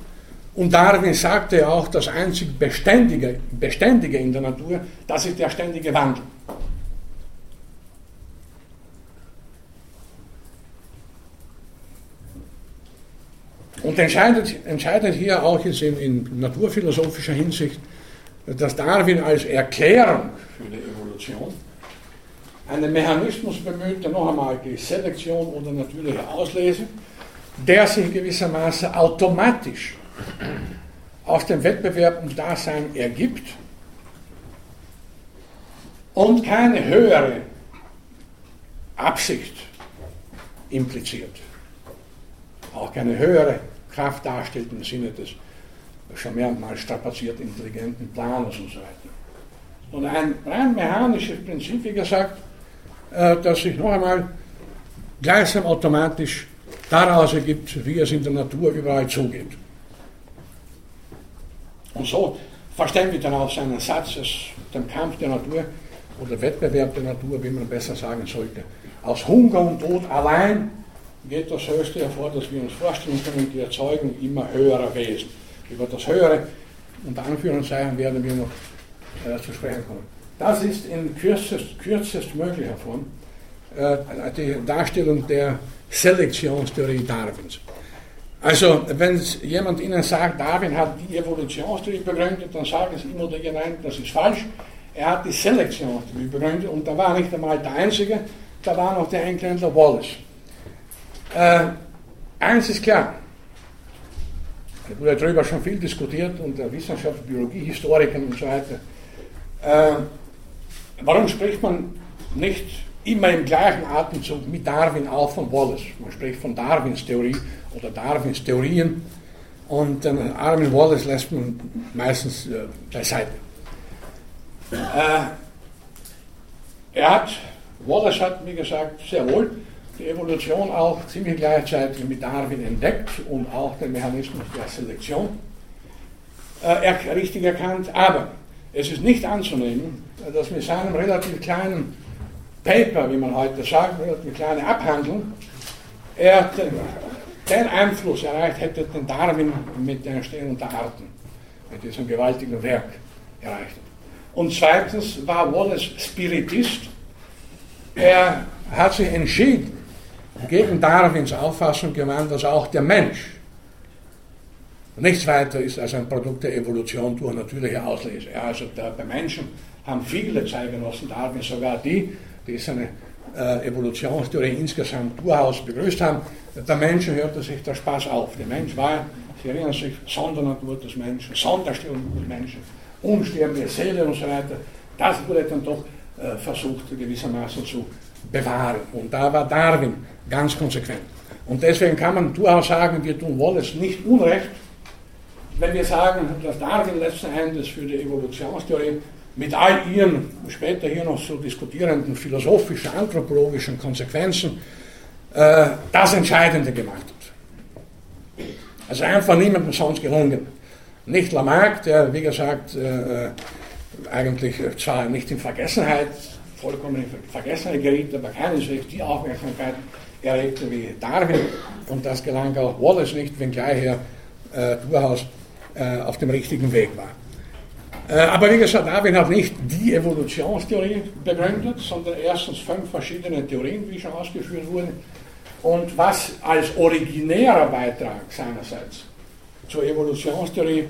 S1: und Darwin sagte ja auch, das einzig Beständige, Beständige in der Natur, das ist der ständige Wandel. Und entscheidet, entscheidet hier auch ist in, in naturphilosophischer Hinsicht, dass Darwin als Erklärung für die Evolution einen Mechanismus bemüht, der noch einmal die Selektion oder natürliche Auslese, der sich gewissermaßen automatisch aus dem Wettbewerb um Dasein ergibt und keine höhere Absicht impliziert. Auch keine höhere Kraft darstellt im Sinne des schon mehrmals strapaziert intelligenten Planers und so weiter. Und ein rein mechanisches Prinzip, wie gesagt, äh, das sich noch einmal gleichsam automatisch daraus ergibt, wie es in der Natur überall zugeht. Und so verstehen wir dann auch seinen Satz, dass dem Kampf der Natur oder Wettbewerb der Natur, wie man besser sagen sollte, aus Hunger und Tod allein geht das Höchste hervor, dass wir uns vorstellen können, die erzeugen immer höherer Wesen. Über das Höhere, unter Anführungszeichen, werden wir noch äh, zu sprechen kommen. Das ist in kürzest, kürzest möglicher Form äh, die Darstellung der Selektionstheorie Darwins. Also, wenn jemand Ihnen sagt, Darwin hat die Evolutionstheorie begründet, dann sagen Sie ihm oder nein, das ist falsch. Er hat die Selektionstheorie begründet und da war nicht einmal der Einzige, da war noch der Engländer Wallace. Äh, eins ist klar, da wurde darüber schon viel diskutiert unter Wissenschaft, Biologie, Historikern und so weiter. Äh, warum spricht man nicht immer im gleichen Atemzug mit Darwin auch von Wallace? Man spricht von Darwins Theorie oder Darwins Theorien und den armen Wallace lässt man meistens äh, beiseite. Äh, er hat, Wallace hat, wie gesagt, sehr wohl die Evolution auch ziemlich gleichzeitig mit Darwin entdeckt und auch den Mechanismus der Selektion äh, richtig erkannt. Aber es ist nicht anzunehmen, dass mit seinem relativ kleinen Paper, wie man heute sagt, relativ kleine Abhandlung, er den Einfluss erreicht hätte, den Darwin mit der Entstehung der Arten, mit diesem gewaltigen Werk erreicht. Und zweitens war Wallace Spiritist. Er hat sich entschieden, gegen Darwins Auffassung gewandt, dass auch der Mensch nichts weiter ist als ein Produkt der Evolution durch natürliche Auslese. Ja, also der, bei Menschen haben viele Zeitgenossen Darwin, sogar die, die seine äh, Evolutionstheorie insgesamt durchaus begrüßt haben, der Menschen hörte sich der Spaß auf. Der Mensch war, Sie erinnern sich, Sondernatur des Menschen, Sonderstellung des Menschen, unsterbliche Seele und so weiter. Das wurde dann doch äh, versucht gewissermaßen zu bewahren. Und da war Darwin ganz konsequent. Und deswegen kann man durchaus sagen, wir tun Wallace nicht unrecht, wenn wir sagen, dass Darwin letzten Endes für die Evolutionstheorie mit all ihren später hier noch so diskutierenden philosophischen, anthropologischen Konsequenzen äh, das Entscheidende gemacht hat. Also einfach niemandem sonst gelungen. Nicht Lamarck, der wie gesagt äh, äh eigentlich zwar nicht in Vergessenheit, vollkommen in Vergessenheit geriet, aber keineswegs die Aufmerksamkeit erregte wie Darwin und das gelang auch Wallace nicht, wenngleich er äh, durchaus äh, auf dem richtigen Weg war. Äh, aber wie gesagt, Darwin hat nicht die Evolutionstheorie begründet, sondern erstens fünf verschiedene Theorien, wie schon ausgeführt wurde. Und was als originärer Beitrag seinerseits zur Evolutionstheorie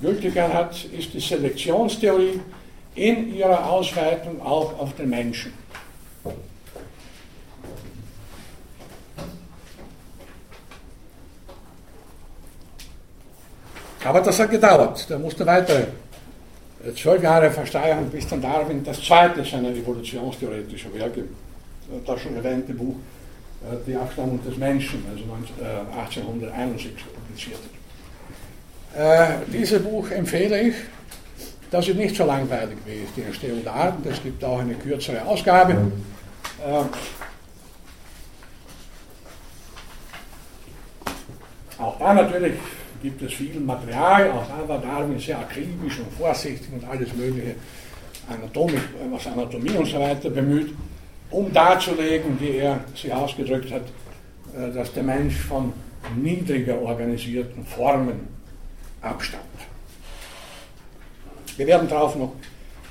S1: Gültigkeit hat, ist die Selektionstheorie in ihrer Ausweitung auch auf den Menschen. Aber das hat gedauert. Da musste weiter zwölf Jahre versteuern, bis dann Darwin das zweite seiner evolutionstheoretischen Werke, das schon erwähnte Buch, äh, Die Abstammung des Menschen, also 1861 äh, publiziert hat. Äh, dieses Buch empfehle ich. Das ist nicht so langweilig wie die Entstehung der Arten. Es gibt auch eine kürzere Ausgabe. Äh, auch da natürlich gibt es viel Material. Auch da war Darwin sehr akribisch und vorsichtig und alles Mögliche anatomisch, was Anatomie und so weiter bemüht, um darzulegen, wie er sich ausgedrückt hat, äh, dass der Mensch von niedriger organisierten Formen abstammt. Wir werden darauf noch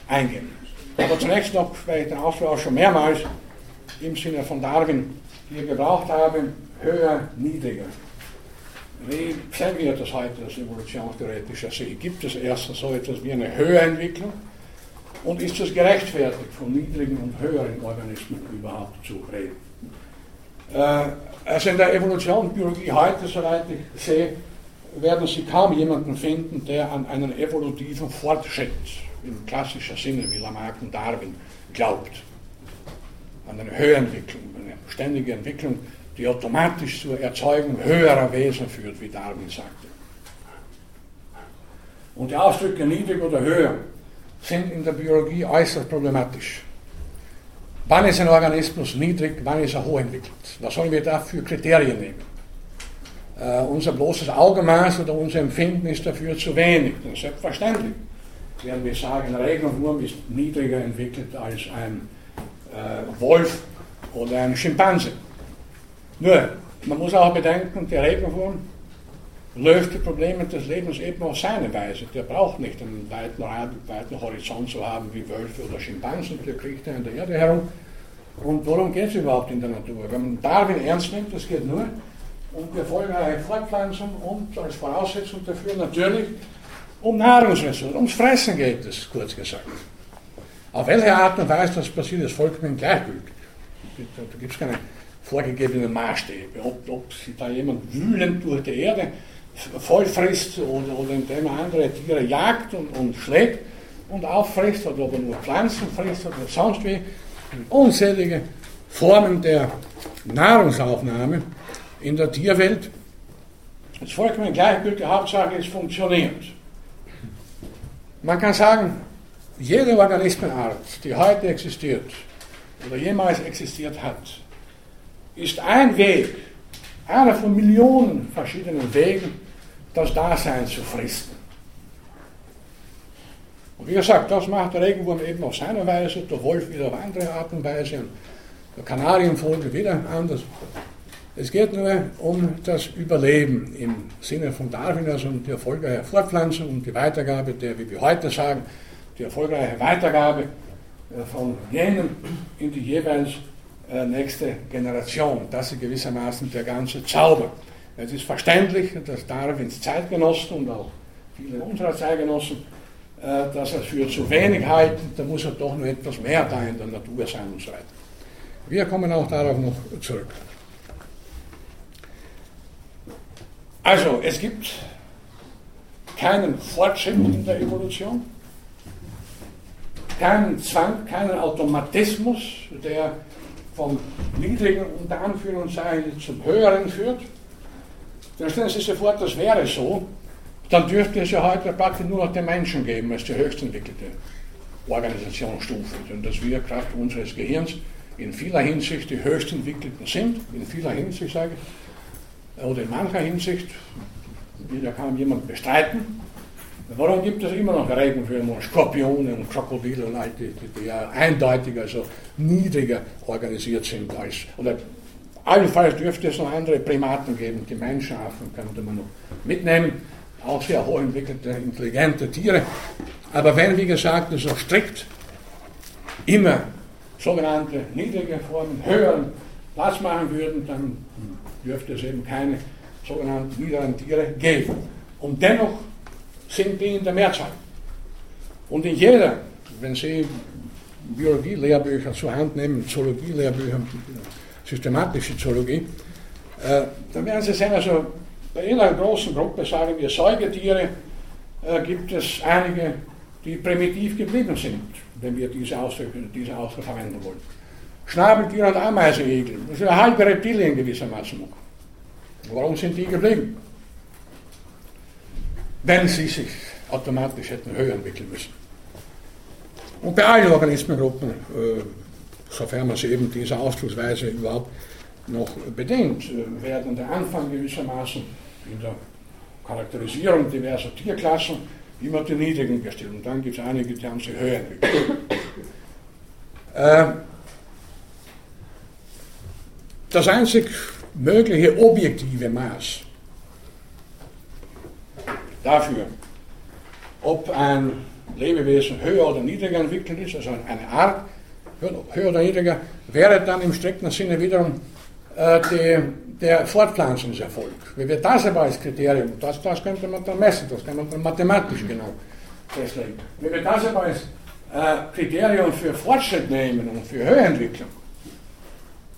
S1: eingehen. Aber zunächst noch, weil ich den Ausdruck auch schon mehrmals im Sinne von Darwin hier gebraucht habe, höher, niedriger. Wie sehen wir das heute aus evolutionstheoretischer Sicht? Gibt es erstens so etwas wie eine Höherentwicklung? Und ist es gerechtfertigt, von niedrigen und höheren Organismen überhaupt zu reden? Äh, also in der Evolutionsbiologie heute, soweit ich sehe, werden Sie kaum jemanden finden, der an einen evolutiven Fortschritt im klassischen Sinne wie Lamarck und Darwin glaubt. An eine Höherentwicklung, eine ständige Entwicklung, die automatisch zur Erzeugung höherer Wesen führt, wie Darwin sagte. Und die Ausdrücke niedrig oder höher sind in der Biologie äußerst problematisch. Wann ist ein Organismus niedrig, wann ist er hochentwickelt? Was sollen wir da für Kriterien nehmen? Uh, unser bloßes Augenmaß oder unser Empfinden ist dafür zu wenig. Ist selbstverständlich. Werden wir sagen, ein Regenwurm ist niedriger entwickelt als ein äh, Wolf oder ein Schimpanse. Nur, man muss auch bedenken, der Regenwurm löst die Probleme des Lebens eben auf seine Weise. Der braucht nicht einen weiten, weiten Horizont zu haben wie Wölfe oder Schimpansen, der kriegt er in der Erde herum. Und worum geht es überhaupt in der Natur? Wenn man Darwin ernst nimmt, das geht nur um die erfolgreiche Fortpflanzung und als Voraussetzung dafür natürlich um Nahrungsressourcen, ums Fressen geht es, kurz gesagt. Auf welche Art und Weise das passiert, ist vollkommen gleichgültig. Da gibt es keine vorgegebenen Maßstäbe. Ob, ob sich da jemand wühlend durch die Erde voll frisst oder, oder indem er andere Tiere jagt und, und schlägt und auffrisst oder ob er nur Pflanzen frisst oder sonst wie. Unzählige Formen der Nahrungsaufnahme in der Tierwelt. Das vollkommen gleichgültige Hauptsache ist funktioniert. Man kann sagen, jede Organismenart, die heute existiert oder jemals existiert hat, ist ein Weg, einer von Millionen verschiedenen Wegen, das Dasein zu fristen. Und wie gesagt, das macht der Regenwurm eben auf seine Weise, der Wolf wieder auf andere Art und Weise der Kanarienvogel wieder anders. Es geht nur um das Überleben im Sinne von Darwin, also um die erfolgreiche Fortpflanzung und die Weitergabe der, wie wir heute sagen, die erfolgreiche Weitergabe äh, von Genen in die jeweils nächste Generation. Das ist gewissermaßen der ganze Zauber. Es ist verständlich, dass Darwins Zeitgenossen und auch viele unserer Zeitgenossen äh, dass er für zu wenig halten, da muss er doch noch etwas mehr da in der Natur sein und so weiter. Wir kommen auch darauf noch zurück. Also, es gibt keinen Fortschritt in der Evolution, keinen Zwang, keinen Automatismus, der vom Niedrigen unter Anführungszeichen zum Höheren führt. Dann stellen Sie sich vor, das wäre so, dann dürfte es ja heute praktisch nur noch den Menschen geben als die höchstentwickelte Organisationsstufe. Denn dass wir Kraft unseres Gehirns in vieler Hinsicht die höchstentwickelten sind, in vieler Hinsicht sage ich, oder in mancher Hinsicht, wieder kann jemand bestreiten. Warum gibt es immer noch Regenwürmer und Skorpione und Krokodile und all die, die, ja eindeutig also niedriger organisiert sind als, oder allenfalls dürfte es noch andere Primaten geben, die Menschenaffen könnte man noch mitnehmen, auch sehr hochentwickelte, intelligente Tiere. Aber wenn, wie gesagt, so strikt immer sogenannte niedrige Formen höheren Platz machen würden, dann dürfte es eben keine sogenannten niederen Tiere geben. Und dennoch sind die in der Mehrzahl. Und in jeder, wenn Sie Biologie-Lehrbücher zur Hand nehmen, Zoologie-Lehrbücher, systematische Zoologie, äh, dann werden Sie sehen, also bei einer großen Gruppe, sagen wir Säugetiere, äh, gibt es einige, die primitiv geblieben sind, wenn wir diese Ausdrücke, diese Ausdrücke verwenden wollen. Schnabeltiere und Ameisenigel, das sind halbe Reptilien gewissermaßen. Warum sind die geblieben? Wenn sie sich automatisch hätten höher entwickeln müssen. Und bei allen Organismengruppen, äh, sofern man sie eben dieser Ausdrucksweise überhaupt noch bedingt, äh, werden der Anfang gewissermaßen in der Charakterisierung diverser Tierklassen immer die niedrigen gestellt. Und dann gibt es einige, die haben sich höher entwickelt. Äh, das einzig mögliche objektive Maß dafür, ob ein Lebewesen höher oder niedriger entwickelt ist, also eine Art höher oder niedriger, wäre dann im strikten Sinne wiederum äh, die, der Fortpflanzungserfolg. Wie wird das aber als Kriterium? Das, das könnte man dann messen, das kann man dann mathematisch genau festlegen. Wenn wir das aber als äh, Kriterium für Fortschritt nehmen und für Höherentwicklung,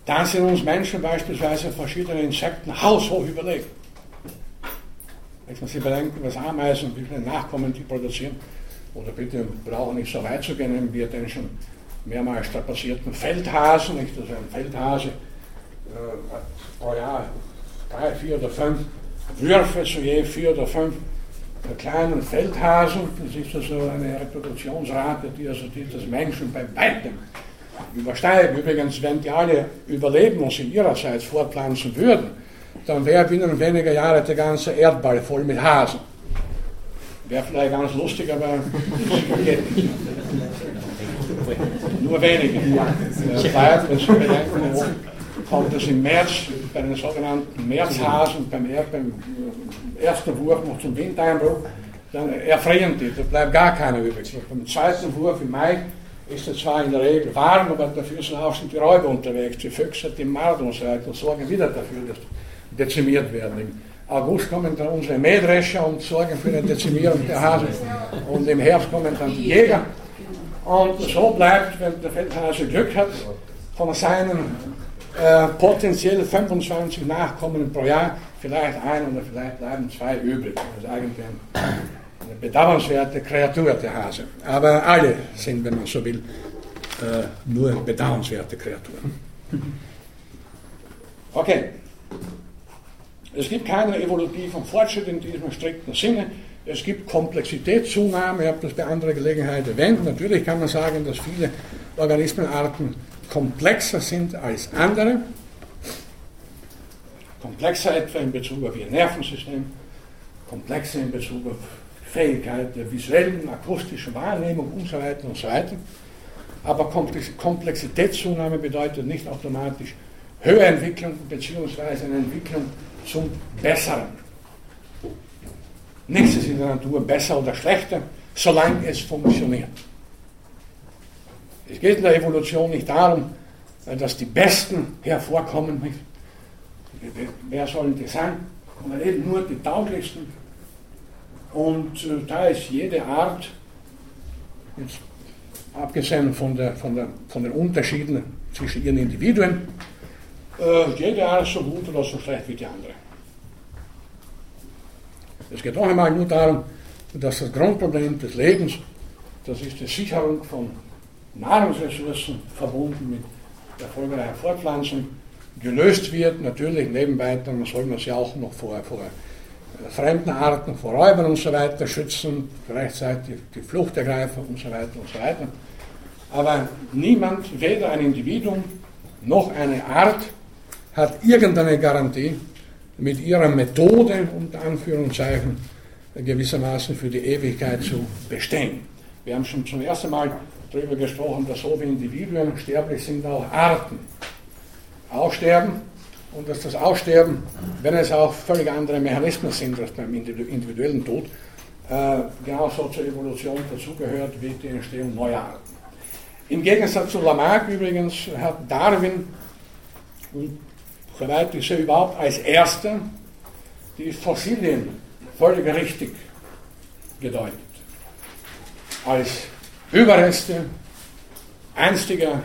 S1: dann sind uns Menschen beispielsweise verschiedene Insekten haushoch überlegen. Wenn sich bedenken, was Ameisen, wie viele Nachkommen die produzieren, oder bitte brauchen nicht so weit zu gehen, nehmen wir den schon mehrmals strapazierten Feldhasen, nicht? Also ein Feldhase äh, pro Jahr drei, vier oder fünf Würfe zu je vier oder fünf kleinen Feldhasen. Das ist also eine Reproduktionsrate, die also die Menschen bei weitem übersteigen. Übrigens, wenn die alle überleben und sich ihrerseits fortpflanzen würden, dann wäre binnen weniger Jahre der ganze Erdball voll mit Hasen. Wäre vielleicht ganz lustig, aber geht nicht. Nur wenige. Wenn Sie bedenken, kommt es im März bei den sogenannten Märzhasen, beim, beim ersten Wurf noch zum Windeinbruch, dann erfrieren die, da bleibt gar keiner übrig. Beim zweiten Wurf im Mai ist es zwar in der Regel warm, aber dafür sind auch die Räuber unterwegs, die Füchse, die Marder und so weiter und sorgen wieder dafür, dass dezimiert werden. Im August kommen dann unsere Mähdrescher und sorgen für eine Dezimierung der Hasen. Und im Herbst kommen dann die Jäger. Und so bleibt, wenn der Feldhase Glück hat, von seinen äh, potenziell 25 Nachkommen pro Jahr vielleicht ein oder vielleicht bleiben zwei übrig. Das ist eigentlich eine bedauernswerte Kreatur, der Hase. Aber alle sind, wenn man so will, äh, nur bedauernswerte Kreaturen. Okay. Es gibt keinen evolutiven Fortschritt in diesem strikten Sinne. Es gibt Komplexitätszunahme, ich habe das bei anderer Gelegenheit erwähnt. Natürlich kann man sagen, dass viele Organismenarten komplexer sind als andere. Komplexer etwa in Bezug auf ihr Nervensystem, komplexer in Bezug auf Fähigkeit der visuellen, akustischen Wahrnehmung und so weiter und so weiter. Aber Komplexitätszunahme bedeutet nicht automatisch Höherentwicklung bzw. eine Entwicklung zum Besseren. Nichts ist in der Natur besser oder schlechter, solange es funktioniert. Es geht in der Evolution nicht darum, dass die Besten hervorkommen. Wer sollen die sein? sondern eben nur die tauglichsten. Und äh, da ist jede Art, abgesehen von, der, von, der, von den Unterschieden zwischen ihren Individuen, äh, jede Art so gut oder so schlecht wie die andere. Es geht noch einmal nur darum, dass das Grundproblem des Lebens, das ist die Sicherung von Nahrungsressourcen verbunden mit erfolgreicher Fortpflanzung gelöst wird. Natürlich nebenbei dann soll man sie auch noch vor, vor fremden Arten, vor Räubern und so weiter schützen, gleichzeitig die Fluchtergreifer und so weiter und so weiter. Aber niemand, weder ein Individuum noch eine Art, hat irgendeine Garantie, mit ihrer Methode, unter Anführungszeichen, gewissermaßen für die Ewigkeit zu bestehen. Wir haben schon zum ersten Mal darüber gesprochen, dass so wie Individuen sterblich sind auch Arten aussterben und dass das Aussterben, wenn es auch völlig andere Mechanismen sind als beim individuellen Tod, äh, genauso zur Evolution dazugehört wie die Entstehung neuer Arten. Im Gegensatz zu Lamarck übrigens hat Darwin, soweit ich sehe, überhaupt als erster die Fossilien völlig richtig gedeutet. Als Überreste einstiger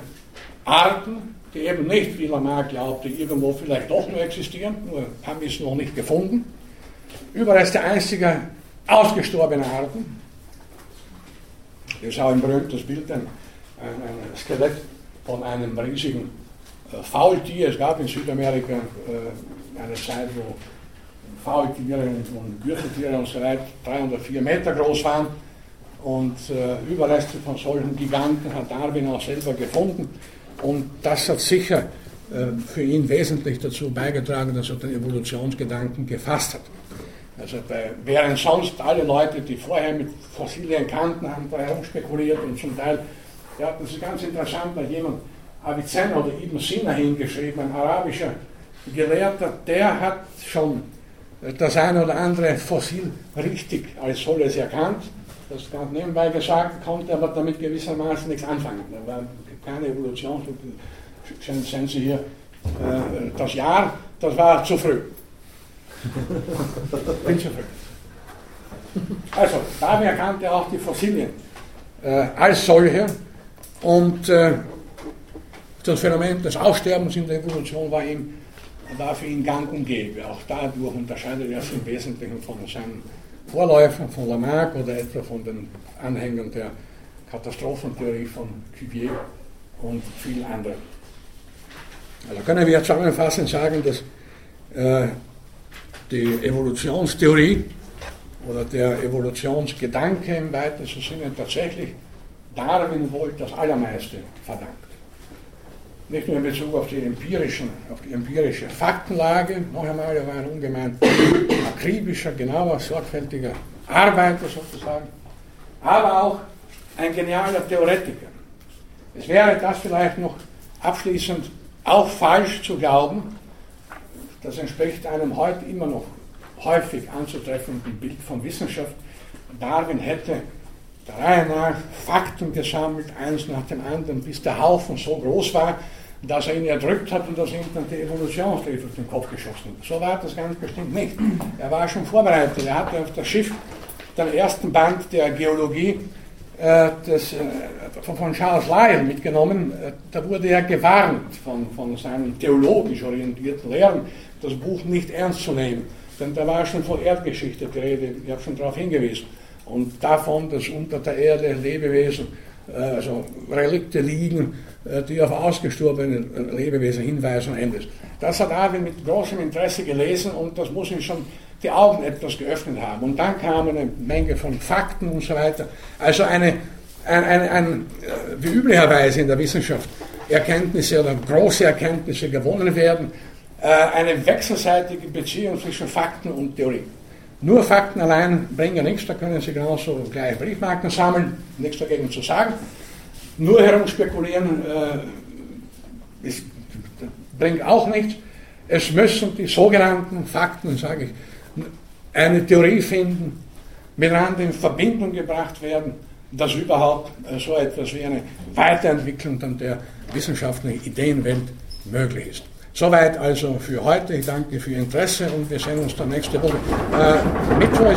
S1: Arten, die eben nicht, wie Lamarck glaubte, irgendwo vielleicht doch nur existieren, nur haben wir es noch nicht gefunden. Überreste einziger ausgestorbener Arten. Das ist auch ein berühmtes Bild, ein, ein, ein Skelett von einem riesigen Faultier. Es gab in Südamerika äh, eine Zeit, wo Faultiere und Gürteltiere und so weiter drei oder vier Meter groß waren und äh, Überreste von solchen Giganten hat Darwin auch selber gefunden. Und das hat sicher äh, für ihn wesentlich dazu beigetragen, dass er den Evolutionsgedanken gefasst hat. Also bei, während sonst alle Leute, die vorher mit Fossilien kannten, haben da herumspekuliert und zum Teil, ja, das ist ganz interessant, da jemand Avicenna oder Ibn Sina hingeschrieben, ein arabischer Gelehrter, der hat schon das eine oder andere Fossil richtig als solches erkannt das ganz nebenbei gesagt, konnte aber damit gewissermaßen nichts anfangen. Da war keine Evolution. Sehen Sie hier Äh, das Jahr, das war zu früh. Bin zu früh. Also, Darwin erkannte auch die Fossilien äh, als solche und äh, das Phänomen des Aussterbens in der Evolution war, ihm, war für ihn gang und gäbe. Auch dadurch unterscheidet er sich im Wesentlichen von seinen Vorläufern, von Lamarck oder etwa von den Anhängern der Katastrophentheorie von Cuvier und vielen anderen. Also können wir zusammenfassend sagen, dass äh, die Evolutionstheorie oder der Evolutionsgedanke im weitesten Sinne tatsächlich Darwin wohl das Allermeiste verdankt. Nicht nur in Bezug auf die, empirischen, auf die empirische Faktenlage, noch einmal, er war ein ungemein akribischer, genauer, sorgfältiger Arbeiter sozusagen, aber auch ein genialer Theoretiker. Es wäre das vielleicht noch abschließend auch falsch zu glauben, das entspricht einem heute immer noch häufig anzutreffenden Bild von Wissenschaft. Darwin hätte der Reihe nach Fakten gesammelt, eins nach dem anderen, bis der Haufen so groß war, dass er ihn erdrückt hat und dass ihm dann die Evolutionslehre durch den Kopf geschossen hat. So war das ganz bestimmt nicht. Er war schon vorbereitet. Er hatte auf das Schiff den ersten Band der Geologie äh, des, äh, von Charles Lyell mitgenommen. Äh, da wurde er gewarnt von, von seinen theologisch orientierten Lehrern, das Buch nicht ernst zu nehmen. Denn da war schon von Erdgeschichte die Rede, ich habe schon darauf hingewiesen. Und davon, dass unter der Erde Lebewesen, also Relikte liegen, die auf ausgestorbene Lebewesen hinweisen, endet. Das hat Darwin mit großem Interesse gelesen und das muss ihn schon die Augen etwas geöffnet haben. Und dann kam eine Menge von Fakten und so weiter. Also eine, ein, ein, ein, wie üblicherweise in der Wissenschaft Erkenntnisse oder große Erkenntnisse gewonnen werden, äh, eine wechselseitige Beziehung zwischen Fakten und Theorie. Nur Fakten allein bringen nichts, da können Sie genauso gleich Briefmarken sammeln, nichts dagegen zu sagen. Nur herumspekulieren äh, ist, bringt auch nichts. Es müssen die sogenannten Fakten, sage ich, eine Theorie finden, miteinander in Verbindung gebracht werden, dass überhaupt äh, so etwas wie eine Weiterentwicklung der wissenschaftlichen Ideenwelt möglich ist. Soweit also für heute. Ich danke für Ihr Interesse und wir sehen uns dann nächste Woche. Äh, Mittwoch